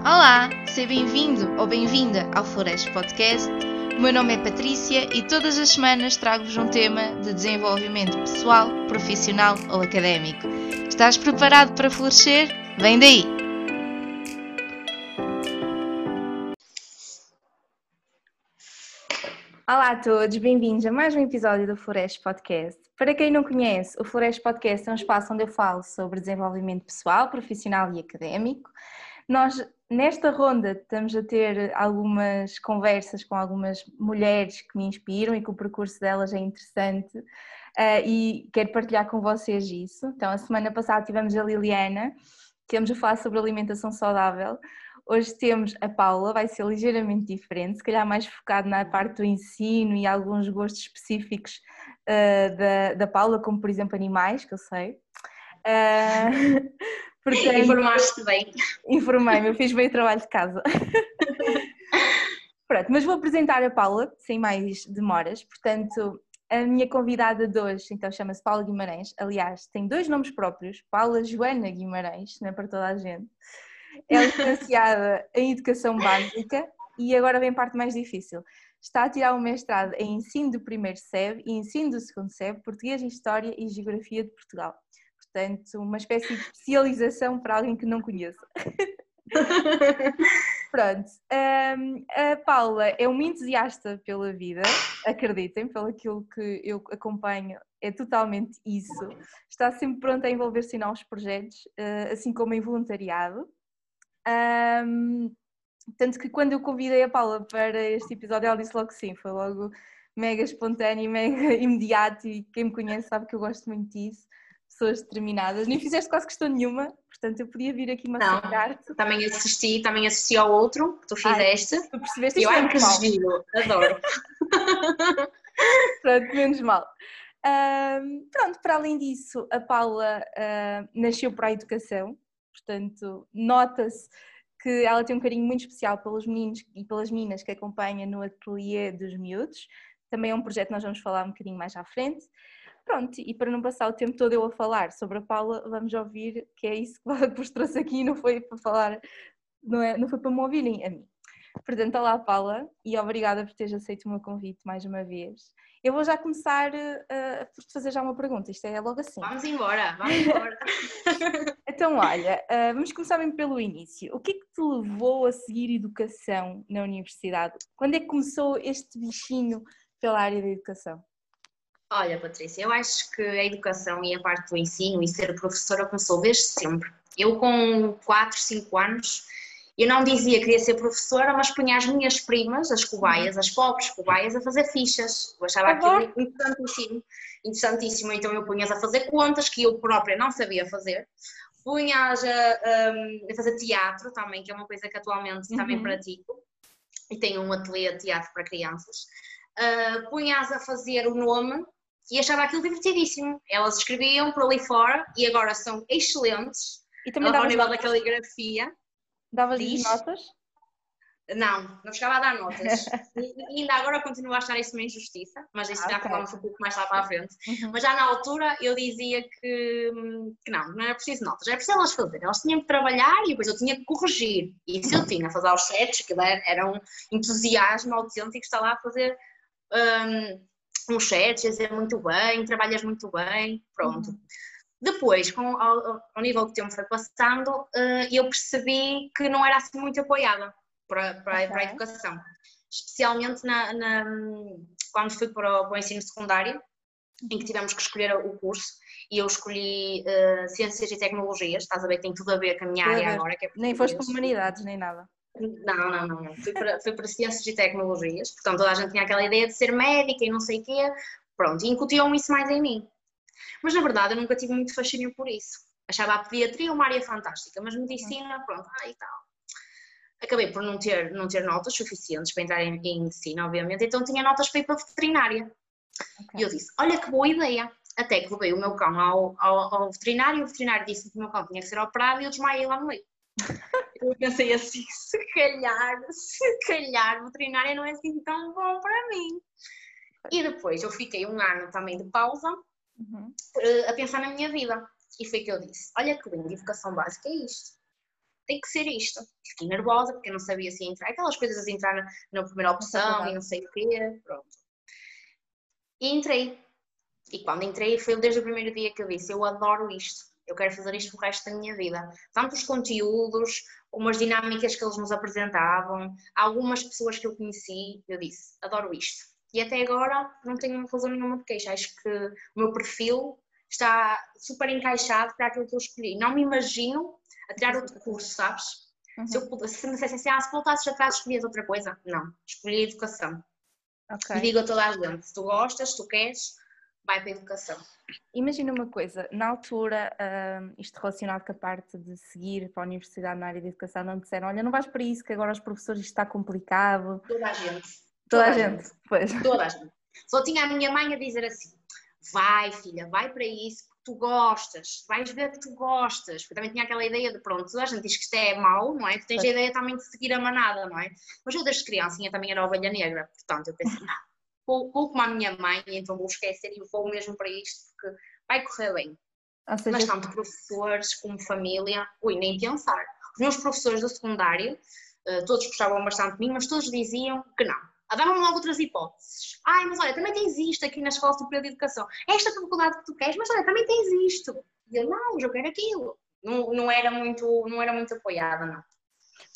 Olá, seja bem-vindo ou bem-vinda ao Flores Podcast. O meu nome é Patrícia e todas as semanas trago-vos um tema de desenvolvimento pessoal, profissional ou académico. Estás preparado para florescer? Vem daí! Olá a todos, bem-vindos a mais um episódio do Flores Podcast. Para quem não conhece, o Flores Podcast é um espaço onde eu falo sobre desenvolvimento pessoal, profissional e académico. Nós, nesta ronda, estamos a ter algumas conversas com algumas mulheres que me inspiram e que o percurso delas é interessante uh, e quero partilhar com vocês isso. Então, a semana passada tivemos a Liliana, temos a falar sobre alimentação saudável. Hoje temos a Paula, vai ser ligeiramente diferente, se calhar mais focado na parte do ensino e alguns gostos específicos uh, da, da Paula, como por exemplo animais, que eu sei. Uh, Portanto, Informaste bem. Informei-me, eu fiz bem o trabalho de casa. Pronto, mas vou apresentar a Paula, sem mais demoras. Portanto, a minha convidada de hoje, então, chama-se Paula Guimarães. Aliás, tem dois nomes próprios, Paula Joana Guimarães, não é para toda a gente. É licenciada em Educação Básica e agora vem a parte mais difícil. Está a tirar o um mestrado em Ensino do Primeiro SEB e Ensino do Segundo SEB, Português, História e Geografia de Portugal portanto, uma espécie de especialização para alguém que não conheça. Pronto, um, a Paula é uma entusiasta pela vida, acreditem, pelo aquilo que eu acompanho, é totalmente isso. Está sempre pronta a envolver-se em novos projetos, uh, assim como em voluntariado. Um, tanto que quando eu convidei a Paula para este episódio, ela disse logo que sim, foi logo mega espontâneo, mega imediato e quem me conhece sabe que eu gosto muito disso pessoas determinadas. Nem fizeste quase questão nenhuma, portanto eu podia vir aqui massacrar-te. Também assisti, também assisti ao outro que tu fizeste. Ai, tu percebeste eu, ai, que giro, adoro. pronto, menos mal. Uh, pronto, para além disso, a Paula uh, nasceu para a educação, portanto, nota-se que ela tem um carinho muito especial pelos meninos e pelas meninas que acompanha no ateliê dos miúdos. Também é um projeto que nós vamos falar um bocadinho mais à frente. Pronto, e para não passar o tempo todo eu a falar sobre a Paula, vamos ouvir que é isso que vos trouxe aqui, não foi para falar, não, é, não foi para me ouvirem a mim. Portanto, olá Paula e obrigada por teres aceito o meu convite mais uma vez. Eu vou já começar uh, por te fazer já uma pergunta, isto é logo assim. Vamos embora, vamos embora. então, olha, uh, vamos começar bem pelo início. O que é que te levou a seguir educação na universidade? Quando é que começou este bichinho pela área da educação? Olha, Patrícia, eu acho que a educação e a parte do ensino e ser professora começou desde sempre. Eu, com 4, 5 anos, eu não dizia que queria ser professora, mas punha as minhas primas, as cobaias, as pobres cobaias, a fazer fichas. Eu achava aquilo interessantíssimo, interessantíssimo. Então eu punha-as a fazer contas que eu própria não sabia fazer. Punha-as a, a, fazer teatro também, que é uma coisa que atualmente uhum. também pratico. E tenho um ateliê de teatro para crianças. Uh, punha-as a fazer o nome e achava aquilo divertidíssimo. Elas escreviam por ali fora e agora são excelentes e também ao nível da caligrafia. Dava-lhes notas? Não, não chegava a dar notas. e ainda agora continuo a achar isso uma injustiça, mas isso ah, já okay. falamos um pouco mais lá para a frente. Uhum. Mas já na altura eu dizia que, que, não, não era preciso notas, era preciso elas fazerem. Elas tinham que trabalhar e depois eu tinha que corrigir. E isso eu tinha, fazer os sets, que era, um entusiasmo autêntico estar lá a fazer um, um chat, dizer muito bem, trabalhas muito bem, pronto. Uhum. Depois, com, ao, ao, nível que o tempo foi passando, uh, eu percebi que não era assim muito apoiada para, para, okay. para a educação. Especialmente na, na, quando fui para o, para o ensino secundário, em que uhum. tivemos que escolher o curso, e eu escolhi uh, Ciências e Tecnologias, estás a ver, tem tudo a ver com a minha área agora. É nem foste para Humanidades, nem nada. Não, não, não. Fui para, fui para Ciências e Tecnologias, portanto toda a gente tinha aquela ideia de ser médica e não sei o quê. Pronto, e incutiam isso mais em mim. Mas na verdade eu nunca tive muito fascínio por isso. Achava a pediatria uma área fantástica, mas medicina, pronto, aí tal. Acabei por não ter, não ter notas suficientes para entrar em, em medicina, obviamente, então tinha notas para ir para a veterinária. Okay. E eu disse: Olha que boa ideia. Até que levei o meu cão ao, ao, ao veterinário, o veterinário disse que o meu cão tinha que ser operado e eu desmaiei lá no meio. Eu pensei assim, se calhar, se calhar veterinária não é assim tão bom para mim. E depois eu fiquei um ano também de pausa uhum. a pensar na minha vida. E foi que eu disse: Olha que lindo, educação básica é isto. tem que ser isto. Fiquei nervosa porque eu não sabia se ia entrar, aquelas coisas de entrar na, na primeira opção e não sei o quê, pronto. E entrei. E quando entrei, foi desde o primeiro dia que eu disse: Eu adoro isto, eu quero fazer isto o resto da minha vida. Tanto os conteúdos, como as dinâmicas que eles nos apresentavam, algumas pessoas que eu conheci, eu disse: Adoro isto. E até agora não tenho razão nenhuma de queixa. Acho que o meu perfil está super encaixado para aquilo que eu escolhi. Não me imagino a tirar outro curso, sabes? Uhum. Se, eu, se me dissessem assim, ah, se voltasses atrás escolhias outra coisa, não, escolhi educação. Okay. E digo a toda a gente, se tu gostas, se tu queres, vai para a educação. Imagina uma coisa, na altura, uh, isto relacionado com a parte de seguir para a universidade na área de educação, não disseram, olha, não vais para isso, que agora os professores isto está complicado. Toda a gente. Toda, toda a gente, gente, pois. Toda a gente. Só tinha a minha mãe a dizer assim, vai filha, vai para isso, porque tu gostas, vais ver que tu gostas, porque também tinha aquela ideia de, pronto, a gente diz que isto é mau, não é? Tu tens a ideia também de seguir a manada, não é? Mas eu desde criancinha também era ovelha negra, portanto eu pensei, não, vou, como a minha mãe, então vou esquecer e vou mesmo para isto, porque vai correr bem. Seja... Mas tanto professores como família, ui, nem pensar. Os meus professores do secundário, eh, todos gostavam bastante de mim, mas todos diziam que não ah, davam-me logo outras hipóteses. Ai, mas olha, também tens isto aqui na Escola Superior de Educação. É esta faculdade que tu queres, mas olha, também tens isto. E eu, não, eu quero aquilo. Não, não, era muito, não era muito apoiada, não.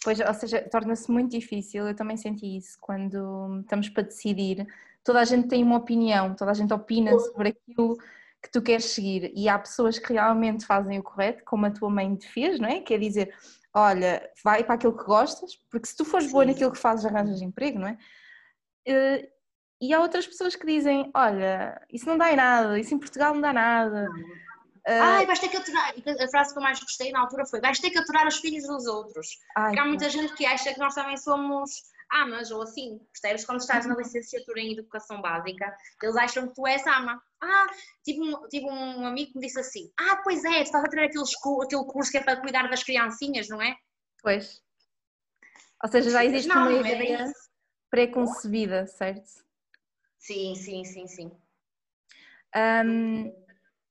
Pois, ou seja, torna-se muito difícil. Eu também senti isso quando estamos para decidir. Toda a gente tem uma opinião, toda a gente opina sobre aquilo que tu queres seguir. E há pessoas que realmente fazem o correto, como a tua mãe te fez, não é? Quer dizer, olha, vai para aquilo que gostas, porque se tu fores boa naquilo que fazes, arranjas emprego, não é? Uh, e há outras pessoas que dizem: Olha, isso não dá em nada, isso em Portugal não dá nada. Uh, Ai, vais ter que aturar. A frase que eu mais gostei na altura foi: vais ter que aturar os filhos dos outros. Ai, Porque há muita gente que acha que nós também somos amas ou assim, percebes? Quando estás na licenciatura em educação básica, eles acham que tu és ama. Ah, tive um, tive um amigo que me disse assim: Ah, pois é, tu estás a ter aquele, aquele curso que é para cuidar das criancinhas, não é? Pois. Ou seja, já existe não, uma é ideia. É pré-concebida, certo? Sim, sim, sim, sim. Um,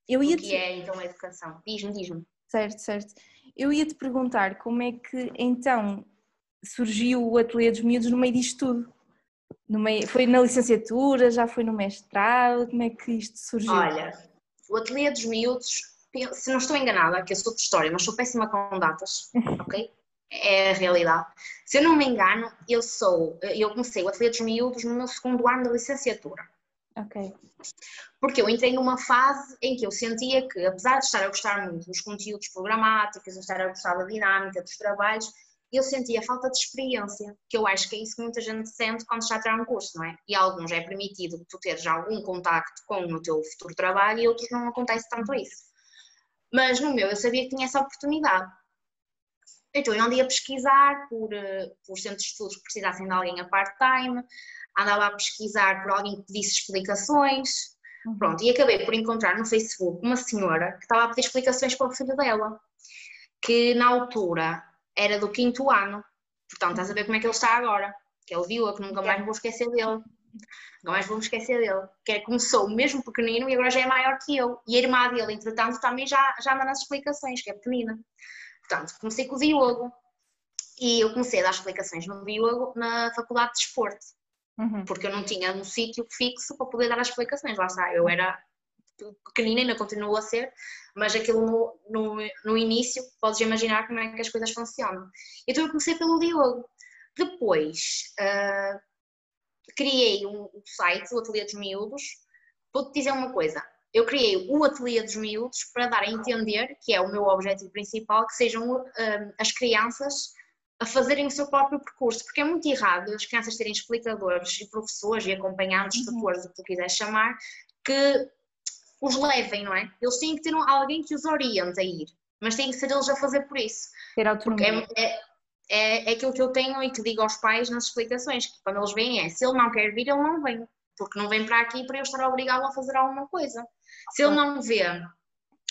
eu ia o que te... é então a educação? Diz-me, diz-me. Certo, certo. Eu ia te perguntar como é que então surgiu o Ateliê dos Miúdos no meio disto tudo? No meio... Foi na licenciatura, já foi no mestrado? Como é que isto surgiu? Olha, o Ateliê dos Miúdos, se não estou enganada, que eu sou de história, mas sou péssima com datas, ok? é a realidade. Se eu não me engano, eu sou, eu comecei o Ateliê dos Miúdos no meu segundo ano da licenciatura. Ok. Porque eu entrei numa fase em que eu sentia que, apesar de estar a gostar muito dos conteúdos programáticos, de estar a gostar da dinâmica dos trabalhos, eu sentia falta de experiência, que eu acho que é isso que muita gente sente quando está a tirar um curso, não é? E alguns é permitido que tu teres algum contacto com o teu futuro trabalho e outros não acontece tanto isso. Mas no meu eu sabia que tinha essa oportunidade. Então eu andei a pesquisar por, eh, por centros de estudos que precisassem de alguém a part-time, andava a pesquisar por alguém que pedisse explicações, uhum. pronto, e acabei por encontrar no Facebook uma senhora que estava a pedir explicações para o filho dela, que na altura era do quinto ano, portanto estás a ver como é que ele está agora, que ele viu, que nunca mais me vou esquecer dele. Nunca mais vou me esquecer dele. Que é, começou mesmo pequenino e agora já é maior que eu. E a irmã dele, entretanto, também já, já anda nas explicações, que é pequenina. Portanto, comecei com o Diogo e eu comecei a dar explicações no Diogo na Faculdade de Desporto, uhum. porque eu não tinha um sítio fixo para poder dar as explicações. Lá está, eu era pequenina, ainda continuo a ser, mas aquilo no, no, no início, podes imaginar como é que as coisas funcionam. Então eu comecei pelo Diogo. Depois uh, criei um, site, o Ateliê dos Miúdos. Vou-te dizer uma coisa, eu criei o Ateliê dos Miúdos para dar a entender, que é o meu objetivo principal, que sejam um, as crianças a fazerem o seu próprio percurso, porque é muito errado as crianças terem explicadores e professores e acompanhantes, uhum. tutores, o que tu quiseres chamar, que os levem, não é? Eles têm que ter alguém que os oriente a ir, mas têm que ser eles a fazer por isso. Ter autonomia. É, é, é, é aquilo que eu tenho e que digo aos pais nas explicações, que quando eles vêm é, se ele não quer vir, ele não vem, porque não vem para aqui para eu estar obrigado a fazer alguma coisa. Se ele não vê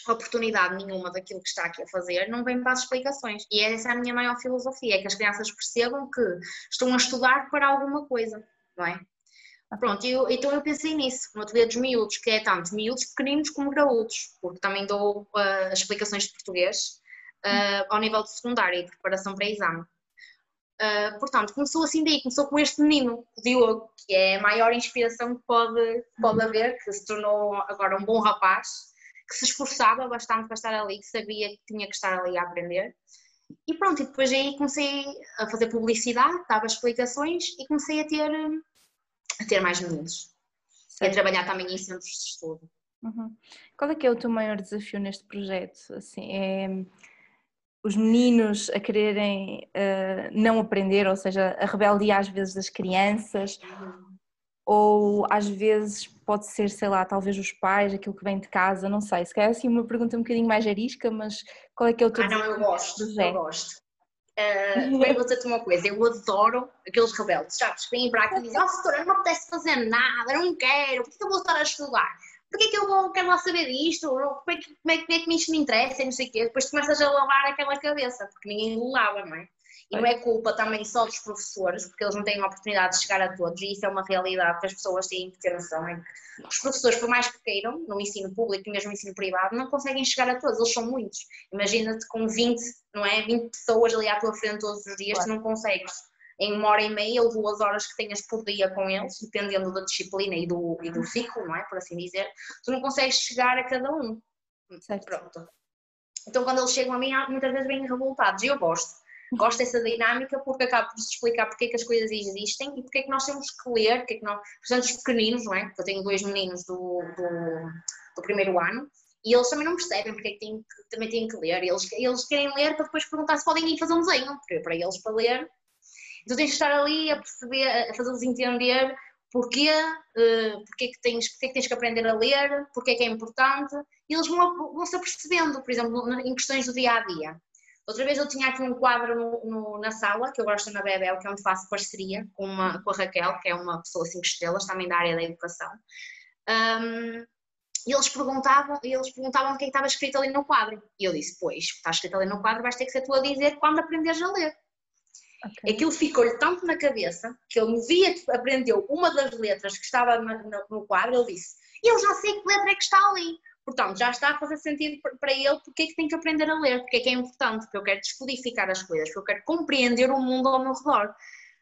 oportunidade nenhuma daquilo que está aqui a fazer, não vem para as explicações. E essa é a minha maior filosofia, é que as crianças percebam que estão a estudar para alguma coisa, não é? Pronto, eu, então eu pensei nisso, no ateliê dos miúdos, que é tanto miúdos pequeninos como graúdos, porque também dou uh, explicações de português uh, ao nível de secundário e preparação para exame. Uh, portanto, começou assim daí, começou com este menino, o Diogo, que é a maior inspiração que pode, pode haver, que se tornou agora um bom rapaz, que se esforçava bastante para estar ali, que sabia que tinha que estar ali a aprender. E pronto, e depois aí comecei a fazer publicidade, dava explicações e comecei a ter, ter mais meninos. E a trabalhar também em centros de estudo. Uhum. Qual é que é o teu maior desafio neste projeto? Assim, é os meninos a quererem uh, não aprender, ou seja, a rebeldia às vezes das crianças, uhum. ou às vezes pode ser, sei lá, talvez os pais, aquilo que vem de casa, não sei, se calhar assim uma pergunta um bocadinho mais arisca, mas qual é que é o teu Ah não, eu gosto, eu gosto. Uh, eu vou dizer-te uma coisa, eu adoro aqueles rebeldes, sabes, que vêm para aqui e dizem, oh setora, não me apetece fazer nada, não quero, por que eu vou estar a estudar? Porquê que eu vou, quero lá saber disto? Como é, que, como, é, como é que isto me interessa? E não sei o quê. Depois começas a lavar aquela cabeça, porque ninguém lava, não é? E não é culpa também só dos professores, porque eles não têm a oportunidade de chegar a todos, e isso é uma realidade que as pessoas têm que ter noção. É que os professores, por mais que queiram, no ensino público e mesmo no ensino privado, não conseguem chegar a todos, eles são muitos. Imagina-te com 20, não é? 20 pessoas ali à tua frente todos os dias, claro. tu não consegues em uma hora e meia ou duas horas que tenhas por dia com eles, dependendo da disciplina e do, e do ciclo, não é? Por assim dizer, tu não consegues chegar a cada um. Certo. Pronto. Então quando eles chegam a mim, muitas vezes vêm revoltados e eu gosto. Gosto dessa dinâmica porque acabo por explicar porque é que as coisas existem e porque é que nós temos que ler, porque é que nós, portanto, os pequeninos, não é? Porque eu tenho dois meninos do, do, do primeiro ano e eles também não percebem porque é que, têm que também têm que ler. Eles, eles querem ler para depois perguntar se podem ir fazer um desenho, para eles para ler então tens de estar ali a perceber, a fazê-los entender porquê, uh, porque, é que tens, porque é que tens que aprender a ler, porque é que é importante, e eles vão, vão se apercebendo, por exemplo, em questões do dia a dia. Outra vez eu tinha aqui um quadro no, no, na sala, que eu gosto na Bebel, que é onde faço parceria com, uma, com a Raquel, que é uma pessoa cinco estrelas, também da área da educação. Um, e eles perguntavam, eles perguntavam o que, é que estava escrito ali no quadro. E eu disse, pois, está escrito ali no quadro, vais ter que ser tu a dizer quando aprenderes a ler. Okay. Aquilo ficou-lhe tanto na cabeça que ele me via que aprendeu uma das letras que estava no, no quadro. Ele disse: Eu já sei que letra é que está ali. Portanto, já está a fazer sentido para ele porque é que tem que aprender a ler, porque é que é importante, porque eu quero descodificar as coisas, porque eu quero compreender o mundo ao meu redor. Claro.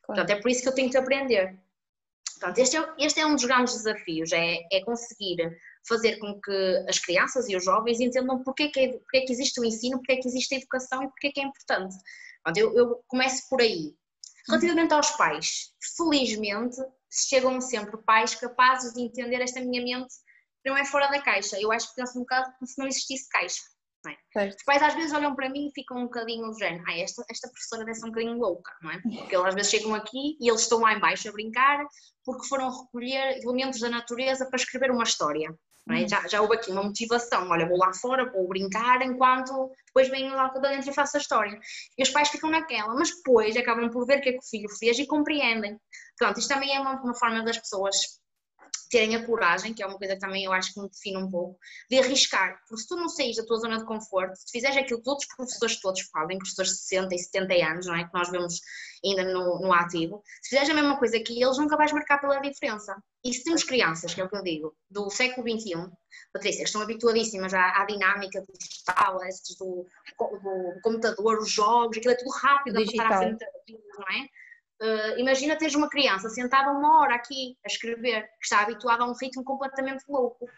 Portanto, é por isso que eu tenho que aprender. Portanto, este é, este é um dos grandes desafios, é, é conseguir fazer com que as crianças e os jovens entendam porque é que, é, porque é que existe o ensino, porque é que existe a educação e porque é que é importante. Eu, eu começo por aí. Relativamente aos pais, felizmente chegam sempre pais capazes de entender esta minha mente não é fora da caixa. Eu acho que penso um bocado como se não existisse caixa. Não é? Os pais às vezes olham para mim e ficam um bocadinho do género, ah, esta, esta professora deve ser um bocadinho louca, não é? Porque eles às vezes chegam aqui e eles estão lá embaixo a brincar porque foram recolher elementos da natureza para escrever uma história. É? Hum. Já, já houve aqui uma motivação, olha, vou lá fora, vou brincar, enquanto depois venho lá para dentro e faço a história. E os pais ficam naquela, mas depois acabam por ver o que é que o filho fez e compreendem. Pronto, isto também é uma, uma forma das pessoas terem a coragem, que é uma coisa que também eu acho que me define um pouco, de arriscar. Porque se tu não saís da tua zona de conforto, se fizeres aquilo que outros professores todos fazem, professores de 60 e 70 anos, não é? Que nós vemos ainda no, no ativo, se fizeres a mesma coisa que eles, nunca vais marcar pela diferença. E se temos crianças, que é o que eu digo, do século XXI, Patrícia, que estão habituadíssimas à, à dinâmica digital, estes do, do, computador, os jogos, aquilo é tudo rápido, digital. a passar à frente, não é? Uh, imagina teres uma criança sentada uma hora aqui a escrever, que está habituada a um ritmo completamente louco,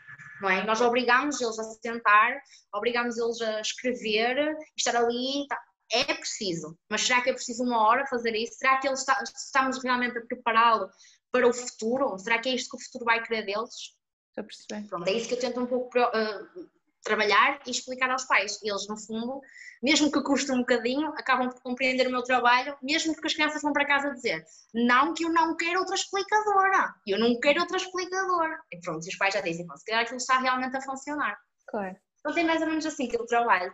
não é? Nós obrigamos eles a sentar, obrigamos eles a escrever, estar ali, tá. é preciso, mas será que é preciso uma hora fazer isso? Será que eles está, estamos realmente a prepará-lo para o futuro? Será que é isto que o futuro vai querer deles? Estou a perceber. Pronto, é isso que eu tento um pouco uh, trabalhar e explicar aos pais. Eles, no fundo, mesmo que custe um bocadinho, acabam por compreender o meu trabalho, mesmo que as crianças vão para casa dizer não que eu não quero outra explicadora, eu não quero outra explicadora. E pronto, os pais já dizem, se calhar aquilo está realmente a funcionar. Claro. Então tem mais ou menos assim que eu trabalho.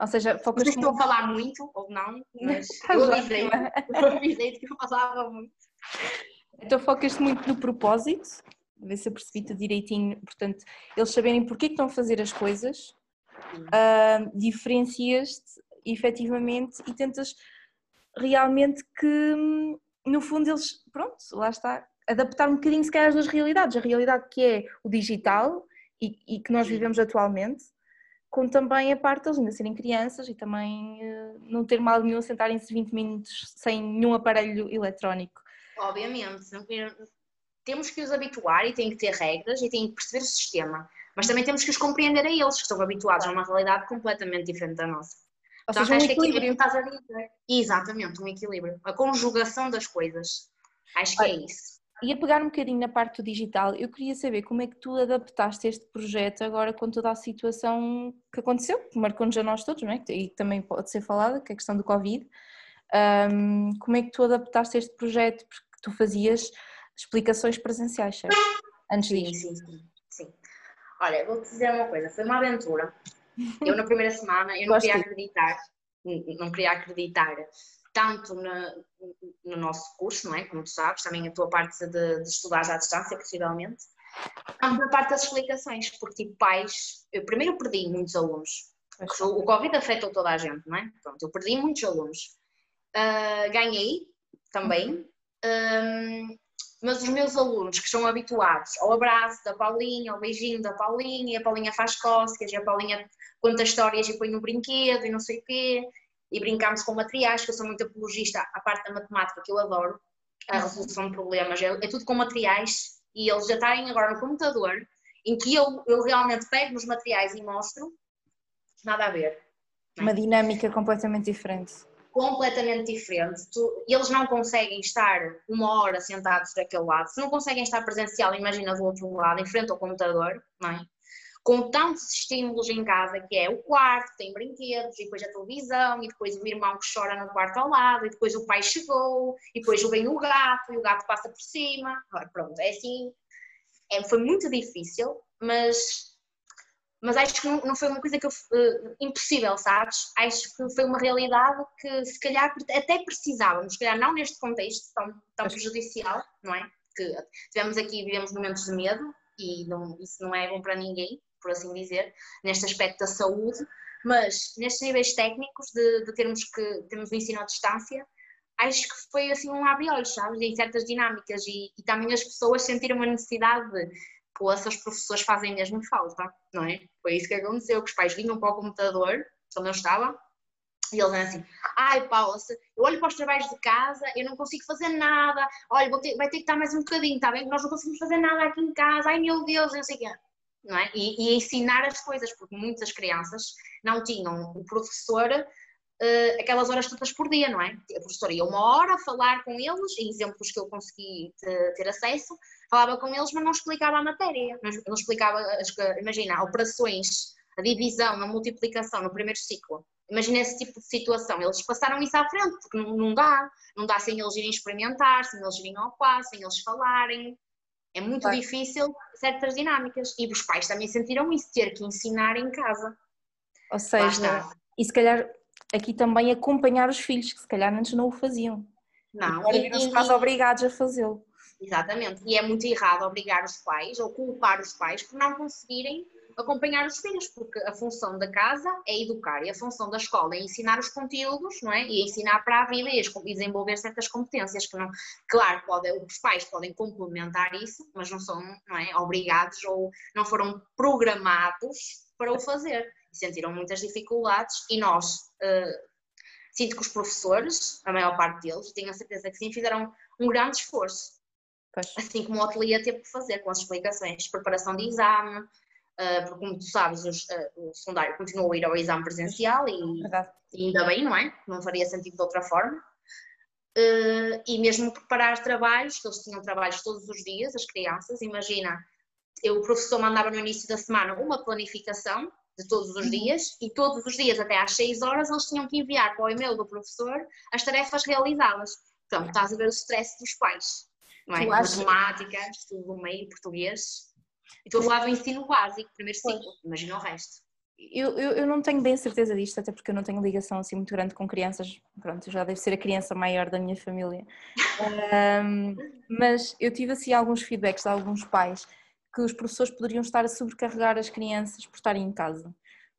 Ou seja, focas Não sei se estou a falar muito ou não, mas eu avisei, eu avisei que eu falava muito. Então focas-te muito no propósito ver se eu percebi-te direitinho. Portanto, eles saberem porque é que estão a fazer as coisas, uh, diferencias-te efetivamente e tentas realmente que, no fundo, eles, pronto, lá está, adaptar um bocadinho se calhar as duas realidades. A realidade que é o digital e, e que nós vivemos atualmente, com também a parte deles ainda serem crianças e também uh, não ter mal nenhum sentarem-se 20 minutos sem nenhum aparelho eletrónico. Obviamente, temos que os habituar e tem que ter regras e tem que perceber o sistema, mas também temos que os compreender a eles, que estão habituados a uma realidade completamente diferente da nossa. Ou seja, um equilíbrio. Que estás a dizer. Exatamente, um equilíbrio. A conjugação das coisas. Acho que é isso. E a pegar um bocadinho na parte do digital, eu queria saber como é que tu adaptaste este projeto agora com toda a situação que aconteceu, que marcou-nos a nós todos, não é? E também pode ser falada, que é a questão do Covid. Um, como é que tu adaptaste este projeto? Porque tu fazias explicações presenciais, certo? Antes sim, disso. Sim, sim, sim. Olha, vou-te dizer uma coisa, foi uma aventura. Eu na primeira semana, eu não queria acreditar, não queria acreditar tanto na, no nosso curso, não é? Como tu sabes, também a tua parte de, de estudar à distância, possivelmente, tanto na parte das explicações, porque tipo pais, eu primeiro perdi muitos alunos, o, o Covid afetou toda a gente, não é? Pronto, eu perdi muitos alunos. Uh, ganhei também, um, mas os meus alunos que estão habituados ao abraço da Paulinha, ao beijinho da Paulinha, e a Paulinha faz cócegas, e a Paulinha conta histórias e põe no brinquedo e não sei o quê, e brincámos com materiais, que eu sou muito apologista à parte da matemática, que eu adoro, a uhum. resolução de problemas, é, é tudo com materiais, e eles já estarem agora no computador, em que eu, eu realmente pego nos materiais e mostro, nada a ver. É? Uma dinâmica completamente diferente. Completamente diferente. Tu, eles não conseguem estar uma hora sentados daquele lado. Se não conseguem estar presencial, imagina do outro lado, em frente ao computador, não é? com tantos estímulos em casa, que é o quarto, tem brinquedos, e depois a televisão, e depois o irmão que chora no quarto ao lado, e depois o pai chegou, e depois vem o gato, e o gato passa por cima. pronto, é assim, é, foi muito difícil, mas, mas acho que não, foi uma coisa que eu, uh, impossível, sabes? Acho que foi uma realidade que se calhar até precisávamos, se calhar não neste contexto tão, tão prejudicial, não é? Que tivemos aqui, vivemos momentos de medo, e não, isso não é bom para ninguém, por assim dizer, neste aspecto da saúde, mas nestes níveis técnicos de, de termos que termos o ensino à distância, acho que foi assim um abre-olhos, sabes, em certas dinâmicas e, e, também as pessoas sentiram uma necessidade de, pô, essas professores fazem mesmo falta, não é? Foi isso que aconteceu, que os pais vinham para o computador, onde eu estava, e eles assim, ai Paula, eu olho para os trabalhos de casa, eu não consigo fazer nada, olha, ter, vai ter que estar mais um bocadinho, está bem? Nós não conseguimos fazer nada aqui em casa, ai meu Deus, eu sei o quê não é? E, e, ensinar as coisas, porque muitas crianças não tinham o professor uh, aquelas horas todas por dia, não é? A professora ia uma hora a falar com eles, em exemplos que eu consegui ter, ter acesso, falava com eles, mas não explicava a matéria, não, não explicava, as, imagina, operações, a divisão, a multiplicação no primeiro ciclo. Imagina esse tipo de situação, eles passaram isso à frente, porque não, não dá, não dá sem eles irem experimentar, sem eles irem ao passo, sem eles falarem, é muito claro. difícil certas dinâmicas. E os pais também sentiram isso, ter que ensinar em casa. Ou seja, e se calhar aqui também acompanhar os filhos, que se calhar antes não o faziam. Não. E viram-se quase obrigados a fazê-lo. Exatamente. E é muito errado obrigar os pais ou culpar os pais por não conseguirem acompanhar os filhos, porque a função da casa é educar e a função da escola é ensinar os conteúdos, não é? E ensinar para a vida e desenvolver certas competências que não, claro, pode, os pais podem complementar isso, mas não são, não é, obrigados ou não foram programados para o fazer. Sentiram muitas dificuldades e nós, uh, sinto que os professores, a maior parte deles, tenho a certeza que sim, fizeram um grande esforço. Pois. Assim como o ateliê teve que fazer com as explicações, preparação de exame, uh, porque como tu sabes, os, uh, o secundário continuou a ir ao exame presencial e, e, ainda bem, não é? Não faria sentido de outra forma. Uh, e mesmo preparar trabalhos, que eles tinham trabalhos todos os dias, as crianças, imagina, eu, o professor mandava no início da semana uma planificação de todos os uhum. dias e todos os dias até às 6 horas eles tinham que enviar para o e-mail do professor as tarefas realizadas. Então, estás a ver o stress dos pais, não é? Matemática, estudo do meio, português, e estou a falar do ensino básico, primeiro ciclo, imagina o resto. Eu, eu, eu, não tenho bem certeza disto, até porque eu não tenho ligação assim muito grande com crianças. Pronto, já deve ser a criança maior da minha família. um, mas eu tive assim alguns feedbacks de alguns pais que os professores poderiam estar a sobrecarregar as crianças por estarem em casa.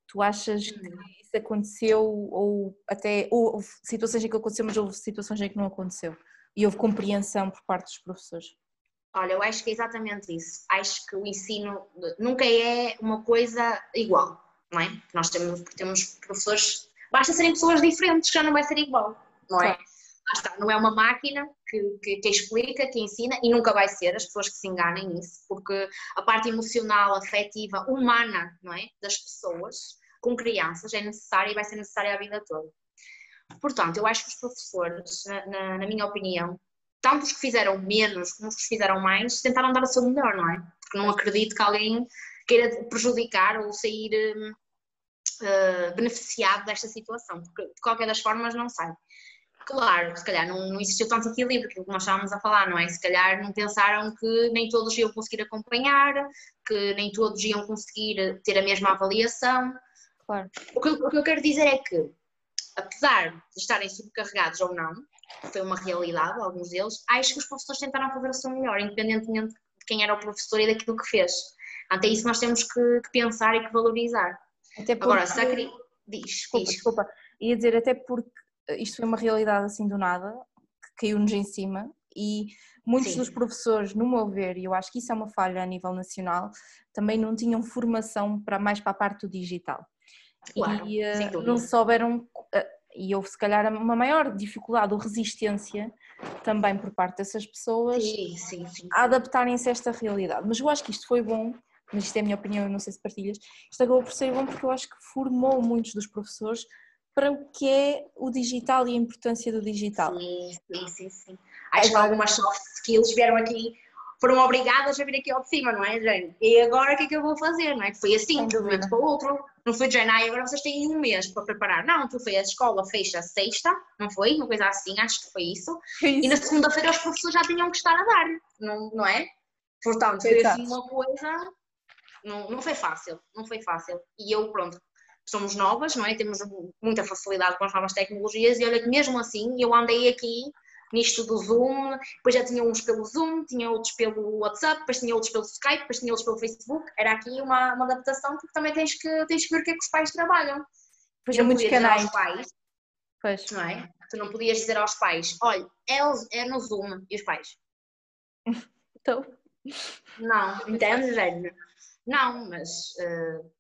Tu achas que uhum. isso aconteceu ou até ou, houve situações em que aconteceu, mas houve situações em que não aconteceu? E houve compreensão por parte dos professores? Olha, eu acho que é exatamente isso. Acho que o ensino nunca é uma coisa igual. não é? Nós temos, temos professores, basta serem pessoas diferentes, já não vai ser igual, não é? Claro. Está, não é uma máquina que, que, que, explica, que ensina e nunca vai ser as pessoas que se enganem nisso, porque a parte emocional, afetiva, humana, não é? Das pessoas com crianças é necessária e vai ser necessária a vida toda. Portanto, eu acho que os professores, na, na, na minha opinião, tanto os que fizeram menos como os que fizeram mais, tentaram dar o seu melhor, não é? Porque não acredito que alguém queira prejudicar ou sair uh, beneficiado desta situação, porque de qualquer das formas não sai. Claro, se calhar não, não existiu tanto equilíbrio, que nós estávamos a falar, não é? Se calhar não pensaram que nem todos iam conseguir acompanhar, que nem todos iam conseguir ter a mesma avaliação. Claro. O que, o que eu quero dizer é que, apesar de estarem subcarregados ou não, foi uma realidade, alguns deles, acho que os professores tentaram fazer o seu melhor, independentemente de quem era o professor e daquilo que fez. Até isso nós temos que, que pensar e que valorizar. Até porque... Agora, se a diz, desculpa, diz. desculpa, ia dizer até porque isto foi uma realidade assim do nada, que caiu-nos em cima e muitos Sim. dos professores, no meu ver, e eu acho que isso é uma falha a nível nacional, também não tinham formação para mais para a parte do digital. Claro, e uh, não souberam, uh, e houve se calhar uma maior dificuldade ou resistência também por parte dessas pessoas sim, sim, sim. a adaptarem-se a esta realidade. Mas eu acho que isto foi bom, mas isto é a minha opinião, eu não sei se partilhas, isto acabou por ser bom porque eu acho que formou muitos dos professores para o que é o digital e a importância do digital. Sim, sim, sim. sim. Acho que algumas soft skills vieram aqui, foram obrigadas a vir aqui ao de cima, não é, Jane? E agora o que é que eu vou fazer, não é? Foi assim, de um momento para o outro. Não foi, Jane, ah, agora vocês têm um mês para preparar. Não, tu foi a escola fecha sexta, não foi? Uma coisa assim, acho que foi isso. isso. E na segunda-feira os professores já tinham que estar a dar, não, não é? Portanto, foi assim uma coisa não, não foi fácil, não foi fácil. E eu, pronto, somos novas, não é? Temos muita facilidade com as novas tecnologias e olha que mesmo assim eu andei aqui nisto do Zoom, depois já tinha uns pelo Zoom, tinha outros pelo WhatsApp, depois tinha outros pelo Skype, depois tinha outros pelo Facebook. Era aqui uma, uma adaptação porque também tens que, tens que ver o que é que os pais trabalham. Pois é muitos canais. Aos pais, pois. Não é? Tu não podias dizer aos pais, olha, é, é no Zoom, e os pais? Então. Não, entende, velho? Não, mas uh,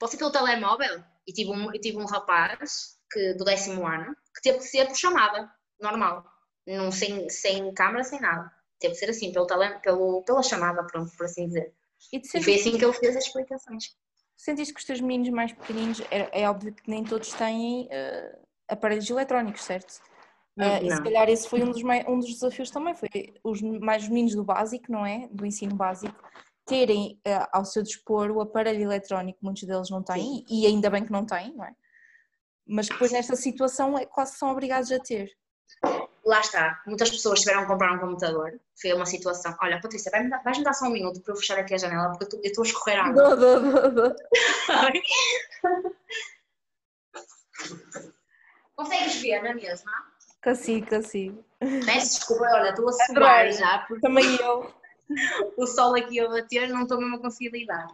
posso ir pelo telemóvel e tive um, tive um rapaz que, do décimo ano que teve que ser por chamada, normal, não, sem, sem câmera, sem nada. Teve que ser assim, pelo tele, pelo, pela chamada, pronto, por assim dizer. E, e foi assim que ele fez as explicações. Sentiste que os teus meninos mais pequeninos, é, é óbvio que nem todos têm uh, aparelhos eletrónicos, certo? Uh, e se calhar esse foi um dos, um dos desafios também, foi os mais meninos do básico, não é? Do ensino básico, terem uh, ao seu dispor o aparelho eletrónico, muitos deles não têm, Sim. e ainda bem que não têm, não é? Mas depois nesta situação é quase são obrigados a ter. Lá está, muitas pessoas tiveram que comprar um computador, foi uma situação, olha Patrícia, vais-me dar, vais dar só um minuto para eu fechar aqui a janela, porque eu estou a escorrer água. Dou, dou, dou, Consegues ver na mesma? Consigo, consigo. Peço desculpa, olha, estou a suar já. Porque... Também eu o sol aqui a bater, não estou mesmo a conseguir lidar.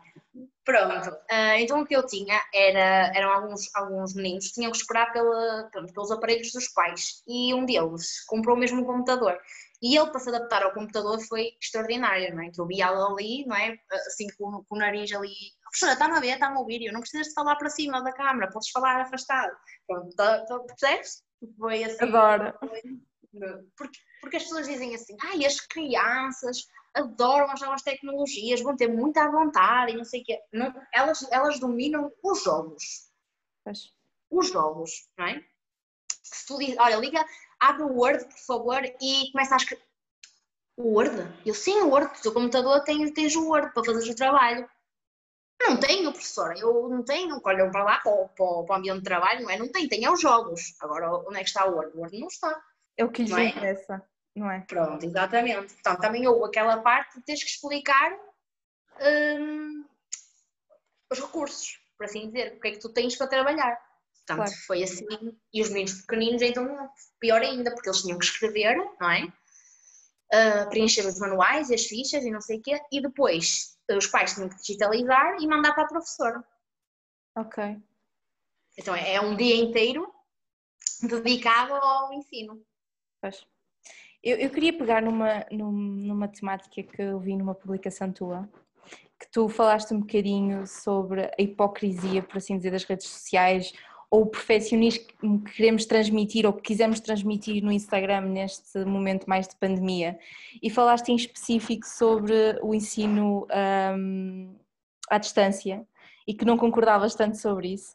Pronto, uh, então o que eu tinha era, eram alguns, alguns meninos que tinham que esperar pela, pronto, pelos aparelhos dos pais e um deles comprou mesmo um computador. E ele, para se adaptar ao computador, foi extraordinário, não é? Que eu via ali, não é? Assim, com, com o nariz ali. Professora, está-me a ver, está-me a ouvir, eu não precisas de falar para cima da câmara, podes falar afastado. Pronto, tá, tá, percebes? Foi assim. Agora. Porque, porque as pessoas dizem assim, ai, as crianças adoram as novas tecnologias, vão ter muita vontade e não sei o quê. Não, elas, elas dominam os jogos. Pois. Os jogos, não é? Se tu diz, olha, liga, abre o Word, por favor, e começa a escrever. O Word? Eu sim, o Word, o teu computador tem, tens o Word para fazer o trabalho. Não tenho, professora, eu não tenho. Olham para lá, para o, para o ambiente de trabalho, não é? Não tem, tem é os jogos. Agora, onde é que está o Word? O Word não está. É o que lhes é? interessa não é? Pronto, exatamente. Portanto, também houve aquela parte de teres que explicar hum, os recursos, por assim dizer, o que é que tu tens para trabalhar. Portanto, claro. foi assim. E os meninos pequeninos, então, pior ainda, porque eles tinham que escrever, não é? Uh, preencher os manuais, as fichas e não sei o quê, e depois os pais tinham que digitalizar e mandar para a professora. Ok. Então é, é um dia inteiro dedicado ao ensino. Pois. Eu, eu queria pegar numa, numa temática que eu vi numa publicação tua, que tu falaste um bocadinho sobre a hipocrisia, por assim dizer, das redes sociais ou o perfeccionismo que queremos transmitir ou que quisemos transmitir no Instagram neste momento mais de pandemia. E falaste em específico sobre o ensino um, à distância e que não concordavas tanto sobre isso.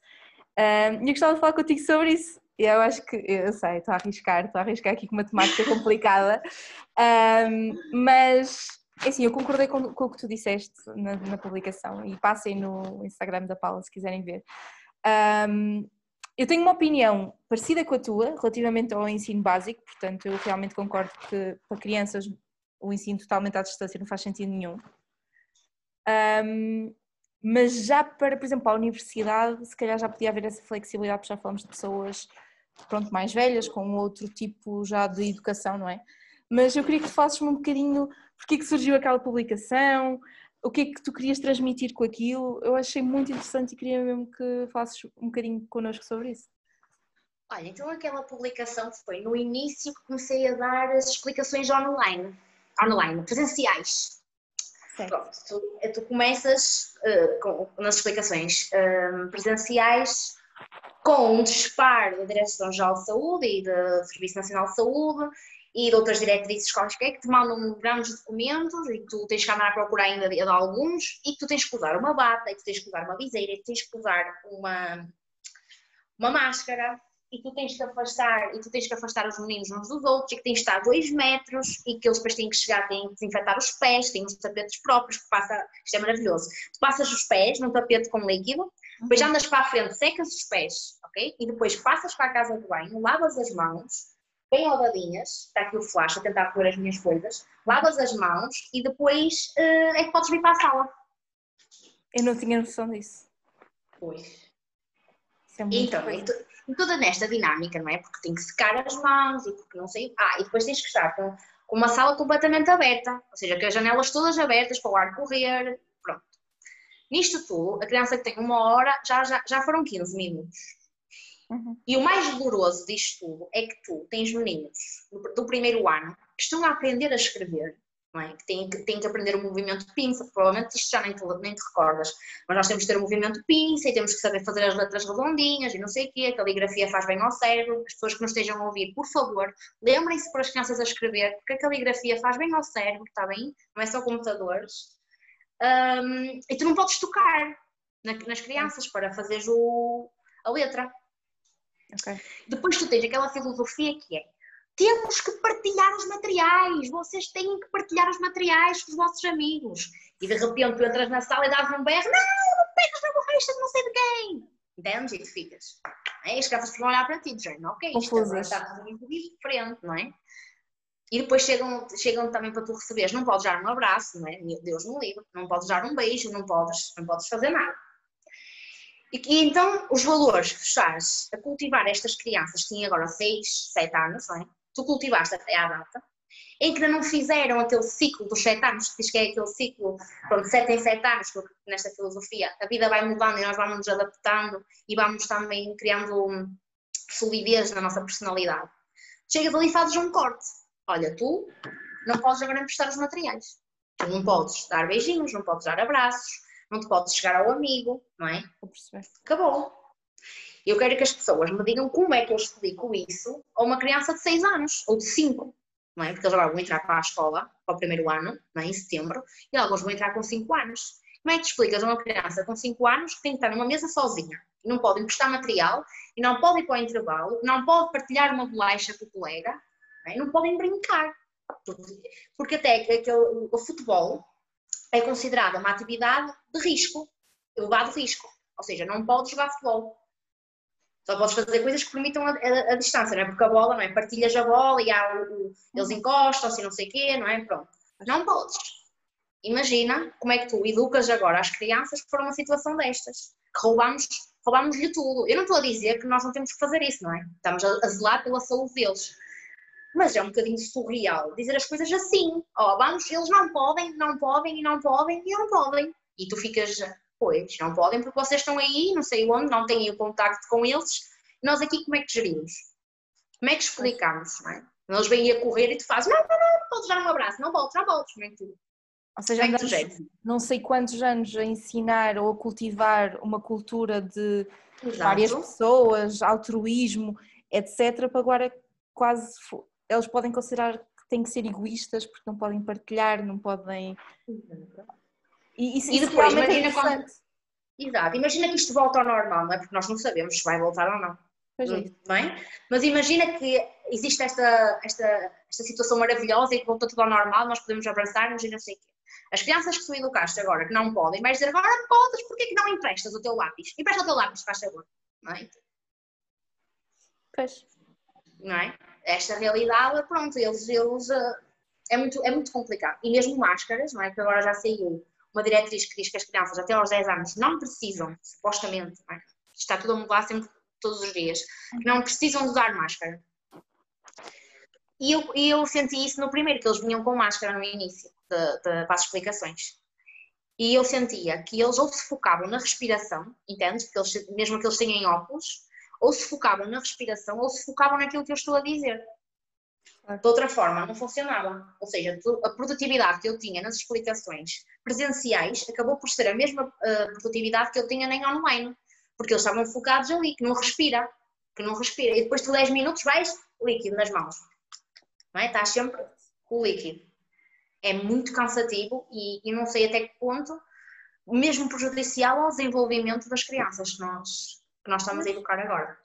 Um, eu gostava de falar contigo sobre isso. Eu acho que, eu sei, estou a arriscar, estou a arriscar aqui com uma temática complicada, um, mas assim, eu concordei com, com, o que tu disseste na, na, publicação e passem no Instagram da Paula se quiserem ver. Um, eu tenho uma opinião parecida com a tua relativamente ao ensino básico, portanto, eu realmente concordo que para crianças o ensino totalmente à distância não faz sentido nenhum. Um, mas já para, por exemplo, a universidade, se calhar já podia haver essa flexibilidade, porque já falamos de pessoas pronto, mais velhas, com outro tipo já de educação, não é? Mas eu queria que tu fasses-me um bocadinho porque é que surgiu aquela publicação, o que é que tu querias transmitir com aquilo. Eu achei muito interessante e queria mesmo que falasses um bocadinho connosco sobre isso. Olha, então aquela publicação foi no início que comecei a dar as explicações online, online, presenciais. Pronto, tu, tu começas uh, com, nas explicações uh, presenciais com um disparo da Direção-Geral de Saúde e do Serviço Nacional de Saúde e de outras diretrizes quaisquer que te mandam grandes documentos e que tu tens que andar a procurar ainda de, de alguns e que tu tens que usar uma bata, e tu tens que usar uma viseira, e que tens que usar uma, uma máscara e tu tens que afastar, e tu tens que afastar os meninos uns dos outros, e que tens que estar a dois metros, e que eles depois têm que chegar, têm que desinfetar os pés, têm os tapetes próprios, que passa, isto é maravilhoso. Tu passas os pés num tapete com líquido, depois uhum. andas para a frente, secas os pés, ok? E depois passas para a casa de banho, lavas as mãos, bem lavadinhas, está aqui o flash a tentar pôr as minhas coisas, lavas as mãos e depois uh, é que podes vir para a sala. Eu não tinha noção disso. Pois. É então, e, e toda nesta dinâmica, não é? Porque tem que secar as mãos e porque não sei. Ah, e depois tens que estar com uma sala completamente aberta, ou seja, com as janelas todas abertas para o ar correr. Nisto tudo, a criança que tem uma hora já, já, já foram 15 minutos. Uhum. E o mais doloroso disto tudo é que tu tens meninos do primeiro ano que estão a aprender a escrever, é? que, têm, que têm que aprender o movimento de pinça, provavelmente isto já nem te, nem te recordas, mas nós temos que ter o movimento de pinça e temos que saber fazer as letras redondinhas e não sei o quê, a caligrafia faz bem ao cérebro, as pessoas que nos estejam a ouvir, por favor, lembrem-se para as crianças a escrever, porque a caligrafia faz bem ao cérebro, está bem? Não é só computadores. Um, e tu não podes tocar nas crianças para fazeres o, a letra. Okay. Depois tu tens aquela filosofia que é temos que partilhar os materiais, vocês têm que partilhar os materiais com os vossos amigos. E de repente tu entras na sala e dás um berro, não, não pegas na borracha de não sei de quem. Entendes? E tu ficas. É? As crianças vão olhar para ti dizendo, ok, isto agora está muito diferente, não é? E depois chegam, chegam também para tu receberes, não podes dar um abraço, não é? Deus me livre, não podes dar um beijo, não podes, não podes fazer nada. E, e então os valores que estás a cultivar estas crianças, que têm agora 6, 7 anos, não é? tu cultivaste até à data, em que ainda não fizeram aquele ciclo dos 7 anos, que diz que é aquele ciclo, pronto, 7 em 7 anos, porque nesta filosofia a vida vai mudando e nós vamos nos adaptando e vamos também criando solidez na nossa personalidade. Chegas ali e fazes um corte. Olha, tu não podes agora emprestar os materiais. Tu não podes dar beijinhos, não podes dar abraços, não te podes chegar ao amigo, não é? Acabou. Eu quero que as pessoas me digam como é que eu explico isso a uma criança de 6 anos ou de 5, não é? Porque eles agora vão entrar para a escola, para o primeiro ano, não é? em setembro, e alguns vão entrar com 5 anos. Como é que te explicas a uma criança com 5 anos que tem que estar numa mesa sozinha, não pode emprestar material, e não pode ir para o intervalo, não pode partilhar uma bolacha com o colega, não, é? não podem brincar? Porque até que o futebol é considerado uma atividade de risco, elevado risco. Ou seja, não pode jogar futebol. Só podes fazer coisas que permitam a, a, a, distância, não é? Porque a bola, não é? Partilhas a bola e há o, eles uhum. encostam-se não sei o quê, não é? Pronto. Não podes. Imagina como é que tu educas agora as crianças que foram uma situação destas. Que roubamos, roubamos-lhe tudo. Eu não estou a dizer que nós não temos que fazer isso, não é? Estamos a, a zelar pela saúde deles. Mas é um bocadinho surreal dizer as coisas assim. Ó, oh, vamos, eles não podem, não podem e não podem e não podem. E tu ficas, pois, não podem porque vocês estão aí, não sei onde, não têm o contacto com eles. Nós aqui como é que gerimos? Como é que explicamos, não é? Eles vêm a correr e tu fazes, não, não, não, não podes dar um abraço, não voltes, não voltes, como é tu? Ou seja, andamos não sei quantos anos a ensinar ou a cultivar uma cultura de Exato. várias pessoas, altruísmo, etc., para agora quase eles podem considerar que têm que ser egoístas porque não podem partilhar, não podem. E, isso, e depois, é imagina é quando... Exato, imagina que isto volta ao normal, não é? Porque nós não sabemos se vai voltar ou não. Não é? Mas imagina que existe esta, esta, esta situação maravilhosa e que volta tudo ao normal, nós podemos abraçar-nos e não sei o quê. As crianças que tu educaste agora, que não podem, vais dizer agora podes, porquê que não emprestas o teu lápis? Empresta o teu lápis, faz favor. Não é? Pois. Não é? Esta realidade, pronto, eles, eles uh, é, muito, é muito complicado. E mesmo máscaras, não é? Que agora já saiu uma diretriz que diz que as crianças até aos 10 anos não precisam, supostamente, não é? está tudo a mudar sempre todos os dias, que não precisam de usar máscara. E eu, eu senti isso no primeiro, que eles vinham com máscara no início de, de, para as explicações. E eu sentia que eles ou se focavam na respiração, entendes? Porque eles, mesmo que eles tenham óculos, ou se focavam na respiração ou se focavam naquilo que eu estou a dizer. De outra forma, não funcionava. Ou seja, a produtividade que eu tinha nas explicações presenciais acabou por ser a mesma uh, produtividade que eu tinha nem online. Porque eles estavam focados ali, que não respira. Que não respira. E depois de 10 minutos vais líquido nas mãos. Não é? Estás sempre com o líquido. É muito cansativo e, e não sei até que ponto, mesmo prejudicial ao desenvolvimento das crianças que nós, que nós estamos a educar agora.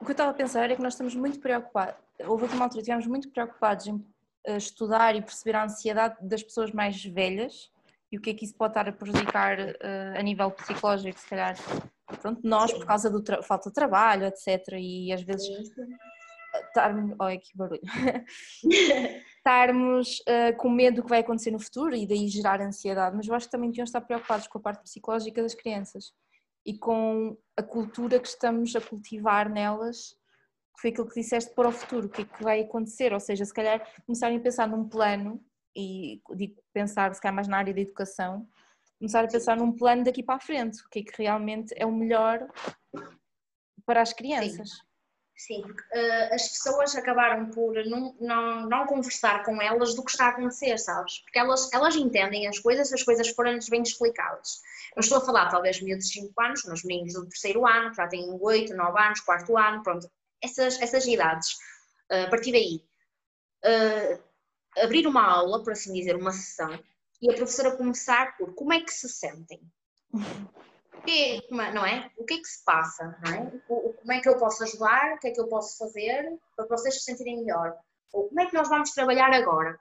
O que eu estava a pensar é que nós estamos muito preocupados, houve aqui uma altura estivemos muito preocupados em eh, estudar e perceber a ansiedade das pessoas mais velhas e o que é que isso pode estar a prejudicar uh, a nível psicológico, se calhar, pronto, nós por causa da falta de trabalho, etc. E às vezes estarmos, olha que barulho, estarmos uh, com medo do que vai acontecer no futuro e daí gerar ansiedade, mas eu acho que também deviam estar preocupados com a parte psicológica das crianças e com a cultura que estamos a cultivar nelas, que foi aquilo que disseste para o futuro, o que é que vai acontecer, ou seja, se calhar começarem a pensar num plano, e digo pensar se calhar mais na área da educação, começar a pensar num plano daqui para a frente, o que é que realmente é o melhor para as crianças. Sim. Sim, porque uh, as pessoas acabaram por não, não, não conversar com elas do que está a acontecer, sabes? Porque elas, elas entendem as coisas, as coisas foram-lhes bem explicadas. Eu estou a falar talvez miúdos de 5 anos, nos meninos do terceiro ano, já têm 8, 9 anos, quarto ano, pronto. Essas, essas idades, uh, a partir daí, uh, abrir uma aula, por assim dizer, uma sessão, e a professora começar por como é que se sentem. que, não é? O que é que se passa, não é? Como é que eu posso ajudar, o que é que eu posso fazer para vocês se sentirem melhor? Ou como é que nós vamos trabalhar agora?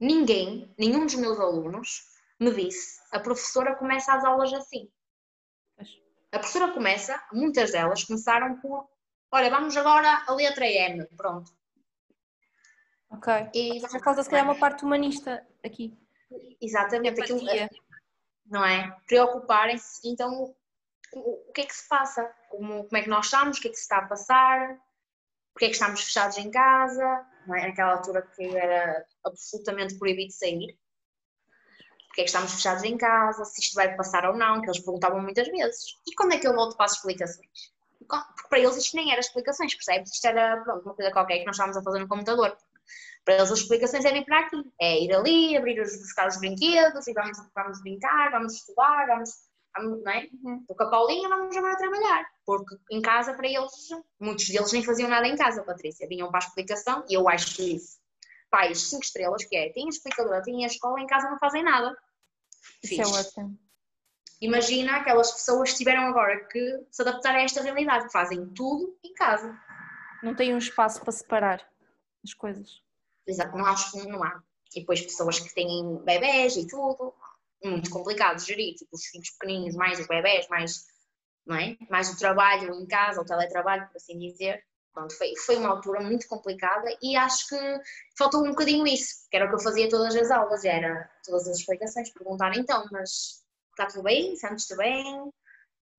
Ninguém, nenhum dos meus alunos me disse, a professora começa as aulas assim. A professora começa, muitas delas começaram por, olha, vamos agora a letra M, pronto. Ok. E já falta se calhar uma parte humanista aqui. Exatamente, aquilo, não é? Preocuparem-se, então, o, que é que se passa? Como, como é que nós estamos? O que é que se está a passar? Porque é que estamos fechados em casa? Não é? Naquela altura que era absolutamente proibido sair. Porque é que estamos fechados em casa? Se isto vai passar ou não? Que eles perguntavam muitas vezes. E quando é que eu volto para as explicações? Porque para eles isto nem era explicações, percebes? Isto era pronto, uma coisa qualquer que nós estávamos a fazer no computador. Para eles as explicações é vir para aqui, é ir ali, abrir os, buscar os brinquedos e vamos, vamos brincar, vamos estudar, vamos não é? Uhum. Com a Paulinha vamos agora trabalhar, porque em casa para eles, muitos deles nem faziam nada em casa, Patrícia, vinham para a explicação e eu acho isso. Pais, cinco estrelas, que é, têm explicadora, têm a escola, em casa não fazem nada. Isso é ótimo. Imagina aquelas pessoas que tiveram agora que se adaptar a esta realidade, que fazem tudo em casa. Não têm um espaço para separar as coisas. Exato, não há, não há. E depois pessoas que têm bebés e tudo, muito complicado de gerir, tipo os filhos pequeninos, mais os bebés, mais, não é? mais o trabalho em casa, o teletrabalho, por assim dizer. Pronto, foi, foi uma altura muito complicada e acho que faltou um bocadinho isso, que era o que eu fazia todas as aulas, era todas as explicações, perguntar então, mas está tudo bem, sentes-te bem,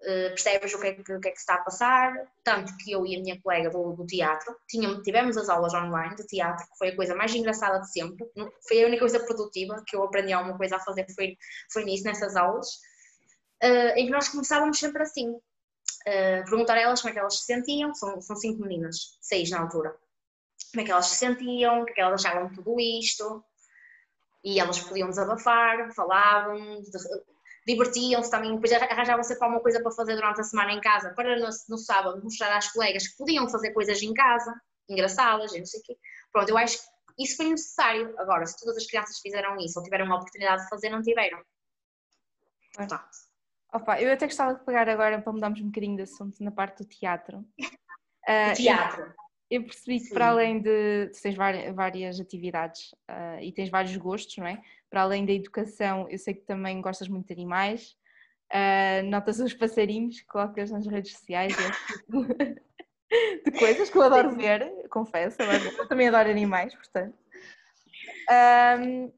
eh, percebes o que, é que, o que, é que, está a passar, tanto que eu e a minha colega do, do teatro tínhamos, tivemos as aulas online de teatro, que foi a coisa mais engraçada de sempre, foi a única coisa produtiva que eu aprendi alguma coisa a fazer, foi, foi nisso, nessas aulas, uh, em que nós começávamos sempre assim, uh, perguntar a elas como é que elas se sentiam, são, são cinco meninas, seis na altura, como é que elas se sentiam, o que é que elas achavam de tudo isto, E elas podiam desabafar, falavam, divertiam-se também, depois arranjavam sempre alguma coisa para fazer durante a semana em casa, para no, no, sábado mostrar às colegas que podiam fazer coisas em casa, engraçadas, não sei o quê. Pronto, eu acho que isso foi necessário. Agora, se todas as crianças fizeram isso ou tiveram uma oportunidade de fazer, não tiveram. Portanto. Opa, eu até gostava de pegar agora para mudarmos um bocadinho de assunto na parte do teatro. Uh, teatro. Eu, eu percebi que para além de, de tens várias, atividades uh, e tens vários gostos, não é? Para além da educação, eu sei que também gostas muito de animais. Uh, notas os passarinhos que colocas nas redes sociais tipo de coisas que eu adoro ver, confesso, eu também adoro animais, portanto. Um,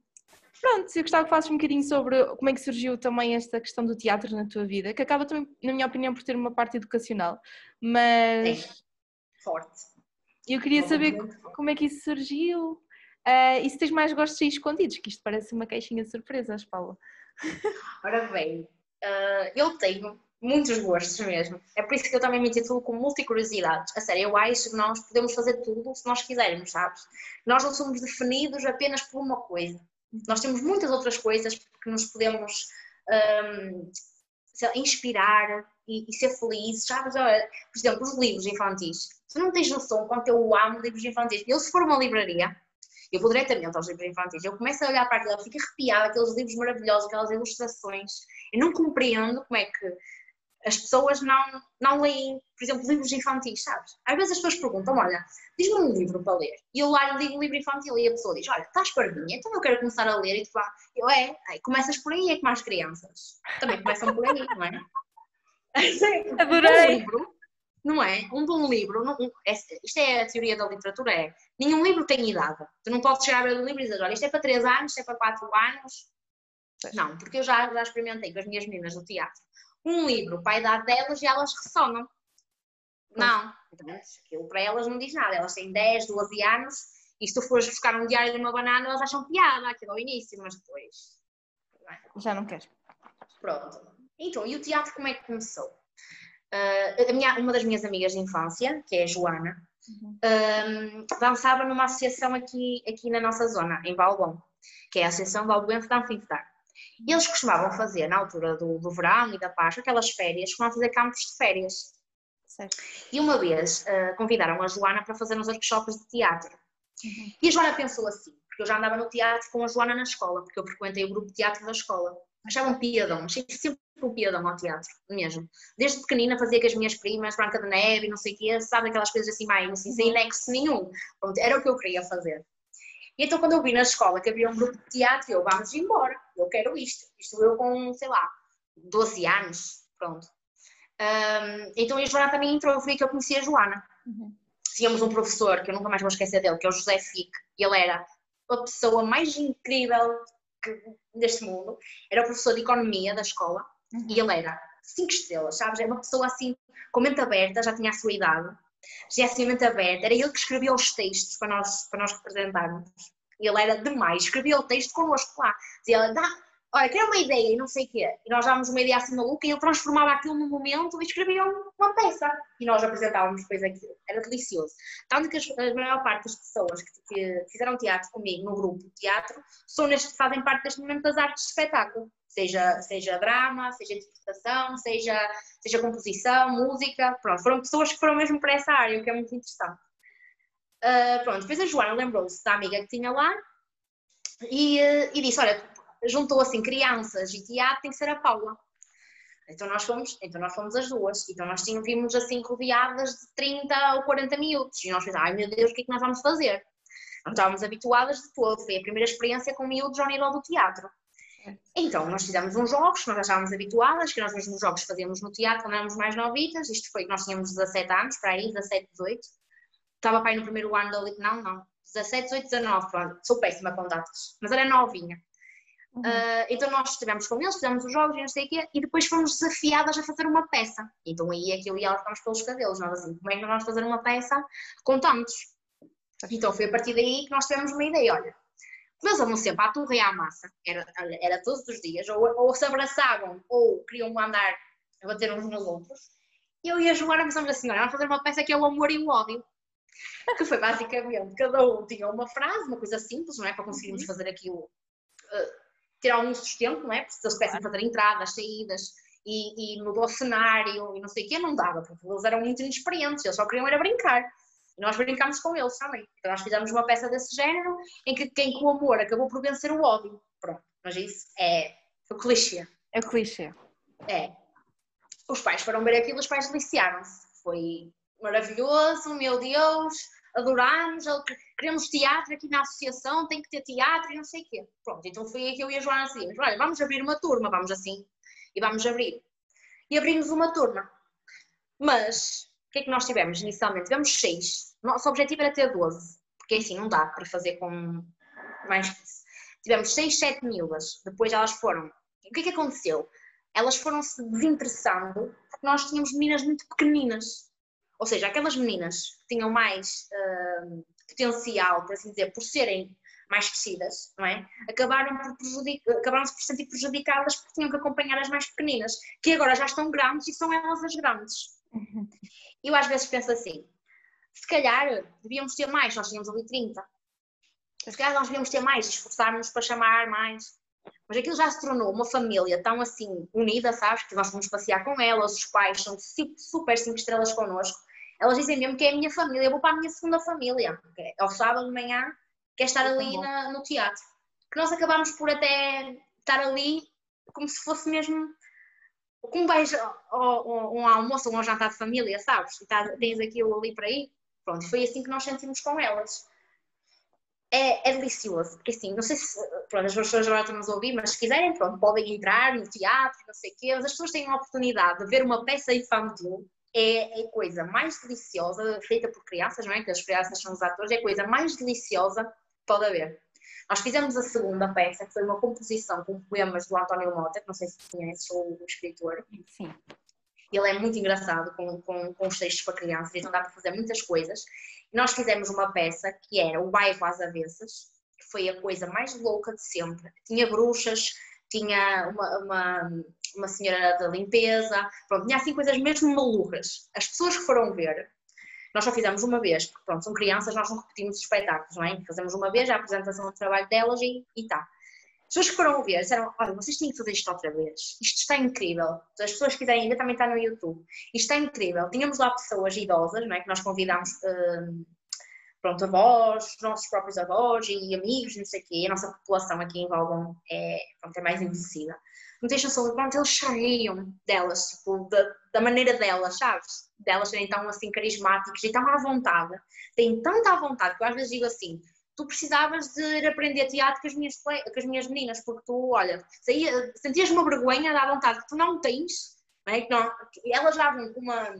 Pronto, eu gostava que falasses um bocadinho sobre como é que surgiu também esta questão do teatro na tua vida, que acaba também, na minha opinião, por ter uma parte educacional, mas... Sim, forte. Eu queria saber como é que isso surgiu uh, e se tens mais gostos aí escondidos, que isto parece uma caixinha de surpresas, Paula. Ora bem, uh, eu tenho muitos gostos mesmo. É por isso que eu também me intitulo com multicuriosidades. A sério, eu acho que nós podemos fazer tudo se nós quisermos, sabes? Nós não somos definidos apenas por uma coisa. Nós temos muitas outras coisas que nos podemos um, inspirar e, e, ser felizes. Sabes? Por exemplo, os livros infantis. Tu não tens noção quanto eu amo livros infantis. Eu, se for uma livraria, eu vou diretamente aos livros infantis. Eu começo a olhar para aquilo, fico arrepiada, aqueles livros maravilhosos, aquelas ilustrações. Eu não compreendo como é que as pessoas não, não leem, por exemplo, livros infantis, sabes? Às vezes as pessoas perguntam, olha, diz-me um livro para ler. E eu lá digo um livro infantil e a pessoa diz, olha, estás parvinha, então eu quero começar a ler. E tu fala, eu é, aí começas por aí, é como as crianças. Também começam por aí, não é? Adorei! Um livro, não é? Um bom livro, não, um, é, isto é a teoria da literatura, é, nenhum livro tem idade. Tu não podes chegar a ver um livro e dizer, olha, isto é para 3 anos, isto é para 4 anos. Não, porque eu já, já experimentei com as minhas meninas do teatro um livro para a idade delas e elas ressonam. Não, então, aquilo para elas não diz nada. Elas têm 10, 12 anos e se tu fores buscar um diário de uma banana, elas acham piada aquilo ao início, mas depois. Já não queres. Pronto. Então, e o teatro como é que começou? Uh, minha, uma das minhas amigas de infância, que é a Joana, uhum. um, dançava numa associação aqui, aqui na nossa zona, em Valbom, que é a Associação Valboense de Anfiteatro. E eles costumavam fazer, na altura do, do verão e da Páscoa, aquelas férias, costumavam fazer campos de férias. Certo. E uma vez uh, convidaram a Joana para fazer uns workshops de teatro. Uhum. E a Joana pensou assim, porque eu já andava no teatro com a Joana na escola, porque eu frequentei o grupo de teatro da escola. Achava um piadão, achei sempre um piadão ao teatro, mesmo. Desde pequenina fazia com as minhas primas, Branca de Neve, não sei o quê, sabe aquelas coisas assim mais, assim, sem uhum. nexo nenhum. Pronto, era o que eu queria fazer. E então quando eu vi na escola que havia um grupo de teatro, eu, vamos embora, eu quero isto. Isto eu com, sei lá, 12 anos, pronto. Um, então a Joana também entrou, foi que eu conheci a Joana. Uhum. Tínhamos um professor, que eu nunca mais vou esquecer dele, que é o José Fique, e ele era a pessoa mais incrível que, deste mundo. Era o professor de economia da escola, uhum. e ele era cinco estrelas, sabes? Era uma pessoa assim, com mente aberta, já tinha a sua idade genuinamente aberto, era ele que escrevia os textos para nós, para nós representarmos. E ele era demais, escrevia o texto connosco lá. Dizia, dá, olha, quero uma ideia e não sei o quê. E nós dávamos uma ideia assim maluca e ele transformava aquilo num momento e escrevia uma peça. E nós apresentávamos depois aquilo. Era delicioso. Tanto que a maior parte das pessoas que, que fizeram teatro comigo no grupo teatro são neste, fazem parte deste momento das artes de espetáculo seja, seja drama, seja interpretação, seja, seja composição, música, pronto, foram pessoas que foram mesmo para essa área, o que é muito interessante. Uh, pronto, depois a Joana lembrou-se da amiga que tinha lá e, uh, e disse, olha, juntou assim crianças e teatro, tem que ser a Paula. Então nós fomos, então nós fomos as duas, então nós tínhamos, vimos assim rodeadas de 30 ou 40 minutos e nós pensamos, ai meu Deus, o que é que nós vamos fazer? Não estávamos habituadas de todo, foi a primeira experiência com miúdos ao nível do teatro. Então, nós fizemos uns jogos, nós já estávamos habituadas, que nós mesmos jogos fazíamos no teatro quando éramos mais novitas, isto foi que nós tínhamos 17 anos, para aí, 17, 18. Estava para aí no primeiro ano da não, não, 17, 18, 19, pronto, sou péssima com datas, mas era novinha. Uhum. Uh, então nós estivemos com eles, fizemos os jogos e não sei o quê, e depois fomos desafiadas a fazer uma peça. Então aí aquilo e ela ficámos pelos cabelos, nós assim, como é que nós vamos fazer uma peça com tantos? Então foi a partir daí que nós tivemos uma ideia, olha, eles vão sempre à torre e à massa, era, era todos os dias, ou, ou se abraçavam, ou queriam andar a bater uns nos outros. Eu e a Joana começamos assim, olha, vamos fazer uma peça que é o amor e o ódio. Que foi basicamente, cada um tinha uma frase, uma coisa simples, não é? Para conseguirmos uhum. fazer aquilo uh, ter algum sustento, não é? Porque se eles tivessem fazer entradas, saídas e, e mudou o cenário e não sei o quê, não dava, porque eles eram muito inexperientes, eles só queriam era brincar. E nós brincámos com eles também. Então nós fizemos uma peça desse género em que quem com o amor acabou por vencer o ódio. Pronto, mas isso é o clichê. É o clichê. É. Os pais foram ver aquilo, os pais deliciaram-se. Foi maravilhoso, meu Deus, adorámos, queremos teatro aqui na associação, tem que ter teatro e não sei o quê. Pronto, então foi aí que eu e a Joana dizíamos, olha, vamos abrir uma turma, vamos assim, e vamos abrir. E abrimos uma turma. Mas, o que é que nós tivemos inicialmente? Tivemos seis. Nosso objetivo era ter 12, porque assim não dá para fazer com mais que isso. Tivemos seis, sete miúdas, depois elas foram. O que é que aconteceu? Elas foram se desinteressando porque nós tínhamos meninas muito pequeninas. Ou seja, aquelas meninas que tinham mais uh, potencial, por assim dizer, por serem mais crescidas, não é? Acabaram por, acabaram por se sentir prejudicadas porque tinham que acompanhar as mais pequeninas, que agora já estão grandes e são elas as grandes. Eu às vezes penso assim, se calhar devíamos ter mais, nós tínhamos ali 30. Se calhar nós devíamos ter mais, esforçarmos para chamar mais. Mas aquilo já se tornou uma família tão assim unida, sabes? Que nós fomos passear com elas, os pais são super cinco estrelas connosco. Elas dizem mesmo que é a minha família, eu vou para a minha segunda família. Ao sábado de manhã, quer estar ali na, no teatro. Que nós acabámos por até estar ali como se fosse mesmo. Como vais um almoço ou um jantar de família, sabes? E tá, tens aquilo ali para ir. Pronto, foi assim que nós sentimos com elas. É, é, delicioso, porque assim, não sei se pronto, as pessoas agora estão-nos a ouvir, mas se quiserem, pronto, podem entrar no teatro, não sei o quê, mas as pessoas têm a oportunidade de ver uma peça infantil é, é a coisa mais deliciosa, feita por crianças, não é? Que as crianças são os atores, é a coisa mais deliciosa que pode haver. Nós fizemos a segunda peça, que foi uma composição com poemas do António Mota, que não sei se conheces, o, o escritor. Sim. Ele é muito engraçado com, com, com os textos para crianças, então dá para fazer muitas coisas. E nós fizemos uma peça que era O Bairro às Avessas, que foi a coisa mais louca de sempre. Tinha bruxas, tinha uma, uma, uma senhora da limpeza, pronto, tinha assim coisas mesmo malucas. As pessoas que foram ver, nós só fizemos uma vez, porque pronto, são crianças, nós não repetimos os espetáculos, não é? Fazemos uma vez a apresentação do trabalho delas e, e tá. As pessoas que foram ver disseram, olha, vocês têm que fazer isto outra vez, isto está incrível. As pessoas que quiserem ainda também está no YouTube. Isto está incrível. Tínhamos lá pessoas idosas, não é? Que nós convidámos uh, pronto, avós, nossos próprios avós e amigos, não sei o quê, a nossa população aqui em Valbom é, pronto, é mais envelhecida. Não deixam só, pronto, eles cheiam delas, tipo, da, da, maneira delas, sabes? Delas serem tão assim carismáticos e tão à vontade, têm tanta à vontade que eu às vezes digo assim, tu precisavas de ir aprender teatro com as minhas, com as minhas meninas, porque tu, olha, sentias uma vergonha da vontade que tu não tens, não é? que não, elas com uma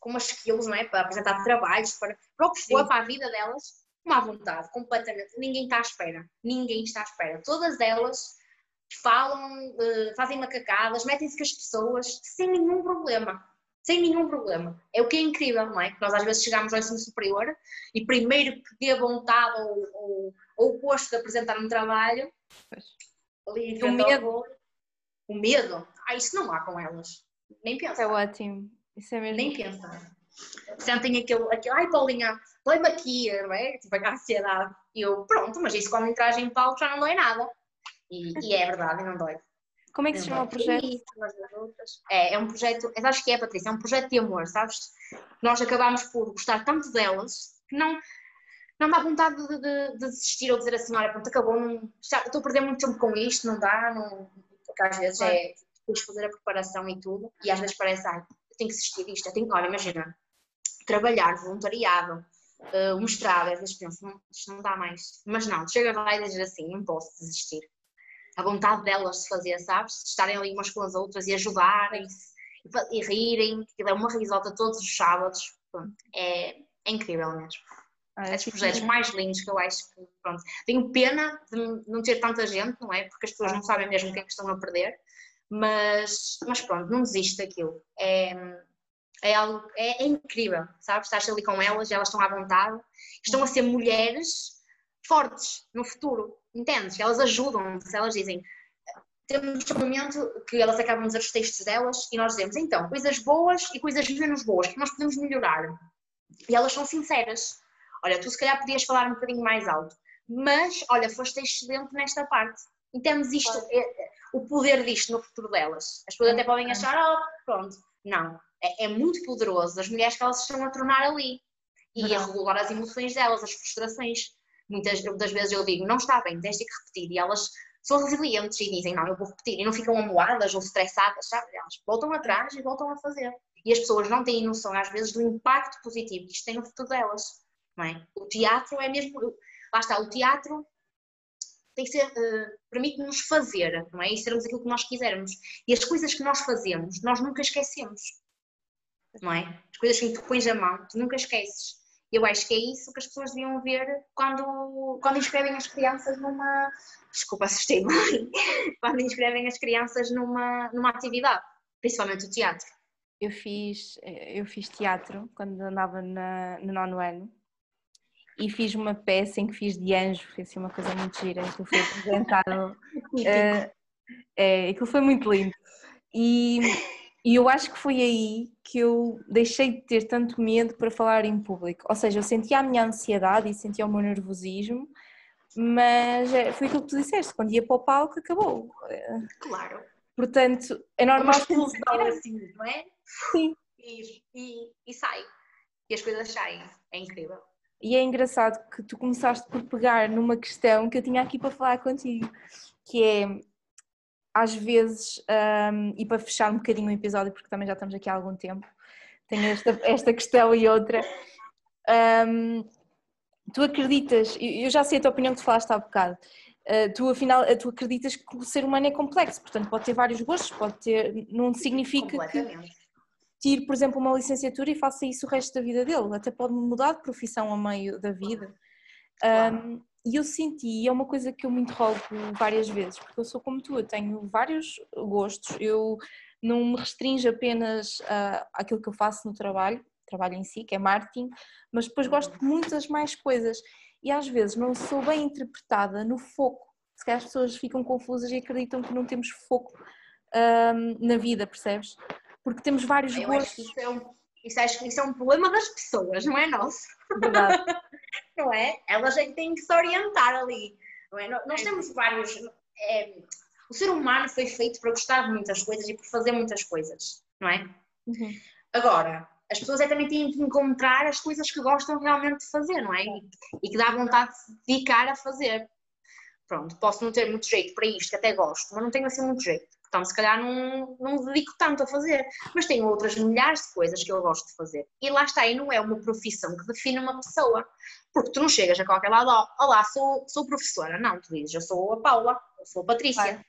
com umas skills, não é? Para apresentar trabalhos, para, para o que for, para a vida delas, uma vontade, completamente. Ninguém está à espera. Ninguém está à espera. Todas elas falam, uh, fazem macacadas, metem-se com as pessoas sem nenhum problema. Sem nenhum problema. É o que é incrível, não é? Que nós às vezes chegamos ao ensino superior e primeiro que dê vontade ou, ou, ou o gosto de apresentar um trabalho, ali o medo. O medo? Ah, isso não há com elas. Nem pensa. É ótimo. Isso é mesmo. Nem pensa. Sentem aquele, aquele ai Paulinha, põe-me aqui, não é? Tipo, a ansiedade. E eu, pronto, mas isso quando entras em palco já não dói nada. E, e é verdade, não dói. Como é que se chama o projeto? É, é um projeto, eu acho que é, Patrícia, é um projeto de amor, sabes? Nós acabámos por gostar tanto delas que não, não dá vontade de, de, de desistir ou dizer assim, olha, pronto, acabou, não, já, estou a perder muito tempo com isto, não dá, não, porque às vezes é depois fazer a preparação e tudo, e às vezes parece, ai, tem que existir isto, eu tenho, olha, imagina, trabalhar, voluntariado, uh, mostrar, às vezes penso, não, isto não dá mais. Mas não, chega lá e dizer assim, não posso desistir. A vontade delas de fazer, sabes? De estarem ali umas com as outras e ajudarem-se e, e rirem, que é uma risota todos os sábados. Pronto, é, é incrível mesmo. Ah, é dos projetos mais lindos que eu acho que, pronto. Tenho pena de não ter tanta gente, não é? Porque as pessoas não sabem mesmo o que é que estão a perder mas, mas pronto, não desiste daquilo. É, é algo, é, é, incrível, sabes? Estás ali com elas, elas estão à vontade, estão a ser mulheres fortes no futuro, entendes? Elas ajudam-se, elas dizem. Temos um momento que elas acabam de dizer os textos delas e nós dizemos, então, coisas boas e coisas menos boas que nós podemos melhorar. E elas são sinceras. Olha, tu se calhar podias falar um bocadinho mais alto Mas, olha, foste excelente nesta parte. E temos isto, é, o poder disto no futuro delas. As pessoas até podem achar, oh, pronto. Não, é, é muito poderoso as mulheres que elas estão a tornar ali. E a regular as emoções delas, as frustrações. Muitas das vezes eu digo, não está bem, tens de repetir. E elas são resilientes e dizem, não, eu vou repetir. E não ficam amoadas ou estressadas, sabe? Elas voltam atrás e voltam a fazer. E as pessoas não têm noção, às vezes, do impacto positivo que isto tem no futuro delas. Não é? O teatro é mesmo. Lá está, o teatro tem que ser. Uh, permite-nos fazer, não é? E sermos aquilo que nós quisermos. E as coisas que nós fazemos, nós nunca esquecemos. Não é? As coisas que tu pões a mão, tu nunca esqueces. Eu acho que é isso que as pessoas deviam ver quando, quando inscrevem as crianças numa. Desculpa, assustei-me. quando inscrevem as crianças numa, numa atividade, principalmente o teatro. Eu fiz, eu fiz teatro quando andava na, no nono ano e fiz uma peça em que fiz de anjo, foi assim uma coisa muito gira, aquilo foi apresentado. uh, é, aquilo foi muito lindo. E e eu acho que foi aí que eu deixei de ter tanto medo para falar em público. Ou seja, eu sentia a minha ansiedade e sentia o meu nervosismo, mas é, foi aquilo que tu disseste, quando ia para o palco acabou. Claro. Portanto, é normal que sentir assim, não é? Sim. E, e, e sai. E as coisas saem. É incrível. E é engraçado que tu começaste por pegar numa questão que eu tinha aqui para falar contigo, que é às vezes, um, e para fechar um bocadinho o episódio, porque também já estamos aqui há algum tempo, tenho esta, esta questão e outra. Um, tu acreditas, eu já sei a tua opinião que tu falaste há bocado, uh, tu afinal tu acreditas que o ser humano é complexo, portanto pode ter vários gostos, pode ter, não significa que tire, por exemplo, uma licenciatura e faça isso o resto da vida dele, até pode mudar de profissão a meio da vida. Um, e eu senti, e é uma coisa que eu me interrogo várias vezes, porque eu sou como tu, eu tenho vários gostos, eu não me restringo apenas uh, àquilo que eu faço no trabalho, trabalho em si, que é marketing, mas depois gosto de muitas mais coisas e às vezes não sou bem interpretada no foco. Se calhar as pessoas ficam confusas e acreditam que não temos foco um, na vida, percebes? Porque temos vários eu gostos. Acho que isso, é um, isso, acho que isso é um problema das pessoas, não é nosso. Verdade. não é? Elas é que têm que se orientar ali. Não é? Nós temos vários. É, o ser humano foi feito para gostar de muitas coisas e por fazer muitas coisas, não é? Uhum. Agora, as pessoas é também têm que encontrar as coisas que gostam realmente de fazer, não é? E, e que dá vontade de se dedicar a fazer. Pronto, posso não ter muito jeito para isto, que até gosto, mas não tenho assim muito jeito. Portanto, se calhar não, não me dedico tanto a fazer, mas tenho outras milhares de coisas que eu gosto de fazer. E lá está, e não é uma profissão que define uma pessoa, porque tu não chegas a qualquer lado, olá, sou, sou professora. Não, tu dizes, eu sou a Paula, eu sou a Patrícia. É?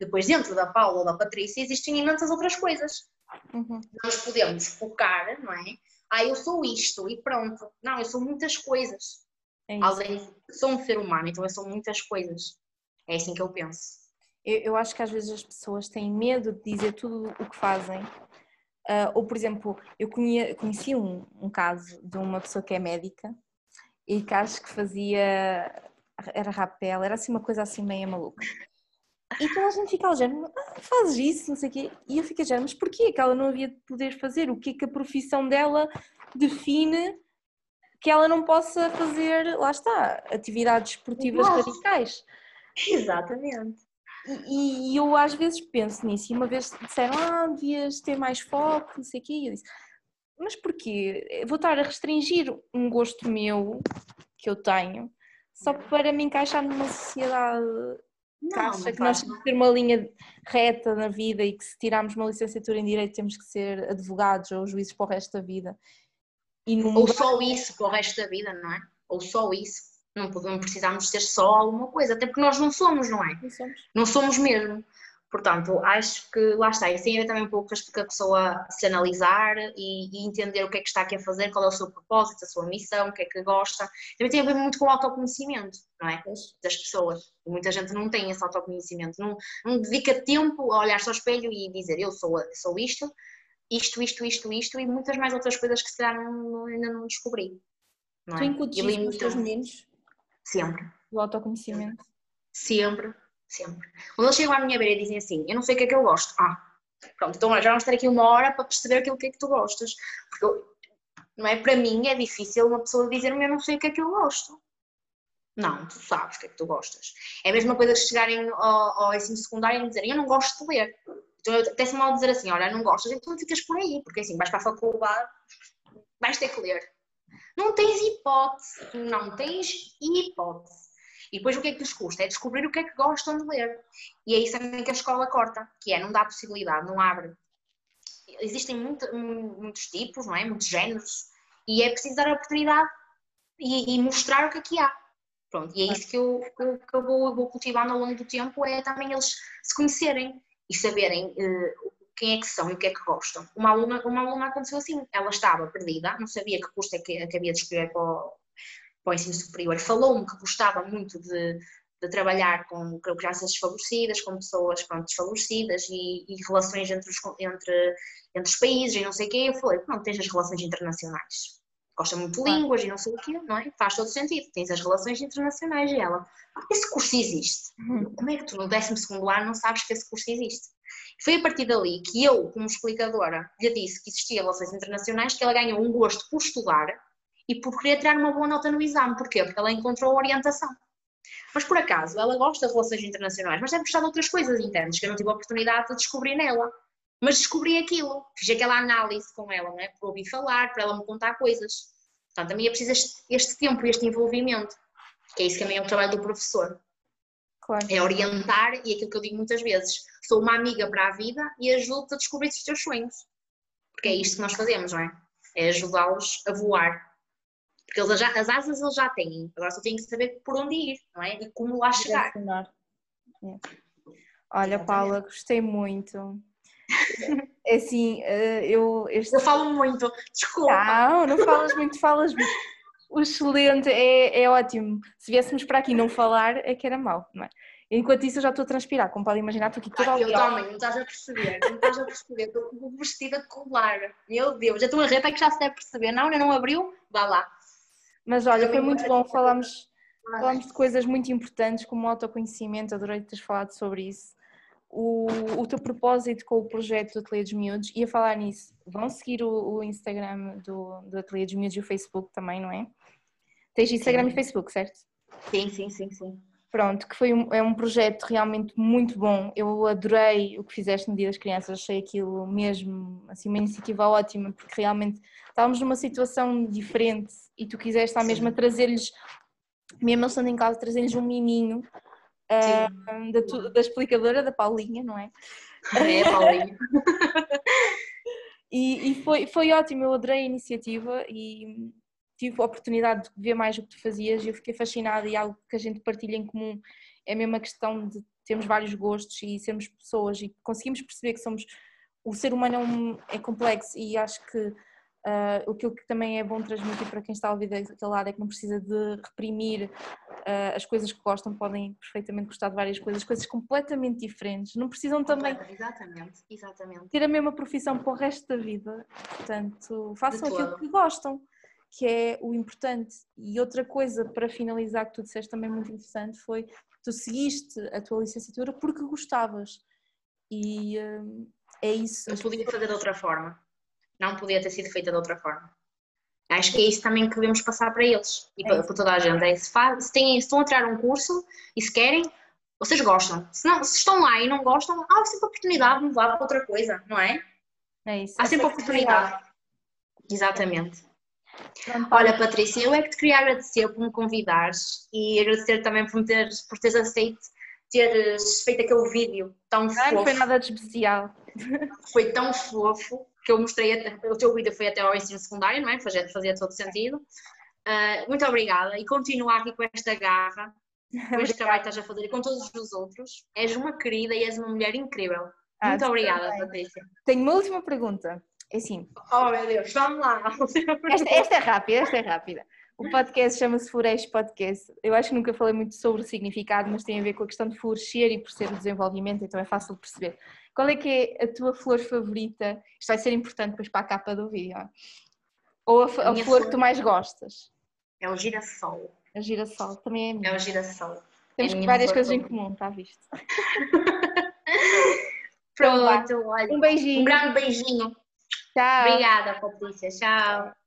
Depois, dentro da Paula ou da Patrícia, existem imensas outras coisas. Uhum. Nós podemos focar, não é? Ah, eu sou isto e pronto. Não, eu sou muitas coisas. É Além sou um ser humano, então eu sou muitas coisas. É assim que eu penso. Eu, eu, acho que às vezes as pessoas têm medo de dizer tudo o que fazem. Uh, ou, por exemplo, eu conhecia, conheci um, um caso de uma pessoa que é médica e que acho que fazia. Era rapel, era assim uma coisa assim meio maluca. E toda a gente fica ao género, ah, fazes isso, não sei o quê. E eu fico a género, mas porquê que ela não havia de poder fazer? O que é que a profissão dela define que ela não possa fazer, lá está, atividades esportivas Nossa. radicais? Exatamente. E, e, eu às vezes penso nisso, e uma vez disseram, ah, devias ter mais foco, não sei o quê, e eu disse, mas porquê? Vou estar a restringir um gosto meu, que eu tenho, só para me encaixar numa sociedade não, que acha que nós temos que ter uma linha reta na vida e que se tirarmos uma licenciatura em Direito temos que ser advogados ou juízes para o resto da vida. Ou só isso para o resto da vida, não é? Ou só isso. Não, não precisamos ser só alguma coisa, até porque nós não somos, não é? Não somos. Não somos mesmo. Portanto, acho que lá está, isso tem a ver também um pouco com a pessoa se analisar e, e, entender o que é que está aqui a fazer, qual é o seu propósito, a sua missão, o que é que gosta. Também tem a ver muito com o autoconhecimento, não é? Das pessoas. E muita gente não tem esse autoconhecimento, não, não dedica tempo a olhar-se ao espelho e dizer eu sou, sou isto, isto, isto, isto, isto e muitas mais outras coisas que se calhar ainda não descobri. Não é? Tu incutes os teus meninos? Sempre. O autoconhecimento? Sempre, sempre. Quando eles chegam à minha beira e dizem assim, eu não sei o que é que eu gosto. Ah, pronto, então já vamos estar aqui uma hora para perceber aquilo que é que tu gostas. Porque, eu, não é? Para mim é difícil uma pessoa dizer-me eu não sei o que é que eu gosto. Não, tu sabes o que é que tu gostas. É a mesma coisa que chegarem ao, ao ensino secundário e dizerem eu não gosto de ler. Então até-se mal dizer assim, olha, não gostas, então ficas por aí, porque assim, vais para a faculdade, vais ter que ler. Não tens hipótese, não tens hipótese. E depois o que é que lhes custa? É descobrir o que é que gostam de ler. E é isso também que a escola corta, que é não dá possibilidade, não abre. Existem muito, muitos tipos, não é? muitos géneros, e é preciso dar a oportunidade e, e mostrar o que é há. Pronto, e é isso que eu, que eu vou, vou, ao longo do tempo, é também eles se conhecerem e saberem uh, quem é que são e o que é que gostam. Uma aluna, uma aluna aconteceu assim, ela estava perdida, não sabia que curso é que, havia de escolher para o, para o ensino superior. Falou-me que gostava muito de, de trabalhar com crianças desfavorecidas, com pessoas pronto, desfavorecidas e, e relações entre os, entre, entre os países e não sei o quê. Eu falei, não, tens as relações internacionais gosta muito de línguas e não sei o quê, não é? Faz todo sentido. Tens as relações internacionais e ela, esse curso existe. Uhum. Como é que tu no 12 ano não sabes que esse curso existe? Foi a partir dali que eu, como explicadora, lhe disse que existia relações internacionais, que ela ganhou um gosto por estudar e por querer tirar uma boa nota no exame. Porquê? Porque ela encontrou orientação. Mas por acaso, ela gosta de relações internacionais, mas deve gostar de outras coisas internas que eu não tive a oportunidade de descobrir nela. Mas descobri aquilo, fiz aquela análise com ela, não é? Para ouvir falar, para ela me contar coisas. Portanto, também é preciso este, este tempo, este envolvimento, que é isso também é o trabalho do professor. Claro. É orientar, e aquilo que eu digo muitas vezes, sou uma amiga para a vida e ajudo-te a descobrir os teus sonhos. Porque é isto que nós fazemos, não é? É ajudá-los a voar. Porque eles as asas eles já têm, agora só têm que saber por onde ir, não é? E como lá chegar. É. Olha, Paula, gostei muito. É assim, eh, eu. Este... Eu falo muito, desculpa. Não, não falas muito, falas muito. O excelente, é, é ótimo. Se viéssemos para aqui não falar, é que era mau, não é? Enquanto isso, eu já estou a transpirar, como podem imaginar, estou aqui toda ah, Eu também, não estás a perceber, não estás a perceber, estou vestida de colar. Meu Deus, já estou a reta que já se deve perceber. Não, ainda não abriu? Vá lá. Mas olha, foi muito bom, falámos, falámos de coisas muito importantes, como o autoconhecimento, adorei teres falado sobre isso o, o teu propósito com o projeto do Ateliê dos Miúdos e a falar nisso, vão seguir o, o Instagram do, do Ateliê dos Miúdos e o Facebook também, não é? Tens Instagram sim. e Facebook, certo? Sim, sim, sim, sim. Pronto, que foi um, é um projeto realmente muito bom. Eu adorei o que fizeste no Dia das Crianças, achei aquilo mesmo, assim, uma iniciativa ótima, porque realmente estávamos numa situação diferente e tu quiseste à mesma trazer-lhes, mesmo eles estando em casa, trazer-lhes um miminho uh, da, da, explicadora, da Paulinha, não é? É, Paulinha. e, e foi, foi ótimo, eu adorei a iniciativa e tive a oportunidade de ver mais o que tu fazias e eu fiquei fascinada e algo que a gente partilha em comum é a mesma questão de termos vários gostos e sermos pessoas e conseguimos perceber que somos o ser humano é, um, é complexo e acho que Uh, o que também é bom transmitir para quem está a ouvir daquele lado é que não precisa de reprimir uh, as coisas que gostam, podem perfeitamente gostar de várias coisas, coisas completamente diferentes. Não precisam também exatamente, exatamente. ter a mesma profissão para o resto da vida. Portanto, façam aquilo que gostam, que é o importante. E outra coisa para finalizar que tu disseste também muito interessante foi tu seguiste a tua licenciatura porque gostavas. E uh, é isso. Não podia fazer de outra forma não podia ter sido feita de outra forma. Acho que é isso também que devemos passar para eles e é para, para, toda a gente. É, se, faz, se, têm, se estão a tirar um curso e se querem, vocês gostam. Se, não, se estão lá e não gostam, há sempre oportunidade de mudar para outra coisa, não é? É isso. Há sempre oportunidade. Exatamente. Olha, Patrícia, eu é que te queria agradecer por me convidares e agradecer também por, me teres, por teres aceito teres feito aquele vídeo tão não, fofo. Não foi nada de especial. Foi tão fofo que eu mostrei, até, o teu vídeo foi até ao ensino secundário, não é? Fazia, fazia todo sentido. Uh, muito obrigada e continua aqui com esta garra, com este trabalho que estás a fazer e com todos os outros. És uma querida e és uma mulher incrível. Ah, muito obrigada, também. Patrícia. Tenho uma última pergunta. É assim. Oh meu Deus, vamos lá. Esta, esta é rápida, esta é rápida. O podcast chama-se Floresce Podcast. Eu acho que nunca falei muito sobre o significado, mas tem a ver com a questão de florescer e por ser o desenvolvimento, então é fácil de perceber. Qual é que é a tua flor favorita? Isto vai ser importante depois para a capa do vídeo. Ou a, a, a flor, flor, que tu mais gostas? É o girassol. A girassol também é minha. É o girassol. Temos é várias coisas em comum, está visto? Pronto, olha. Um beijinho. Um grande beijinho. Tchau. Obrigada, Patrícia. Tchau.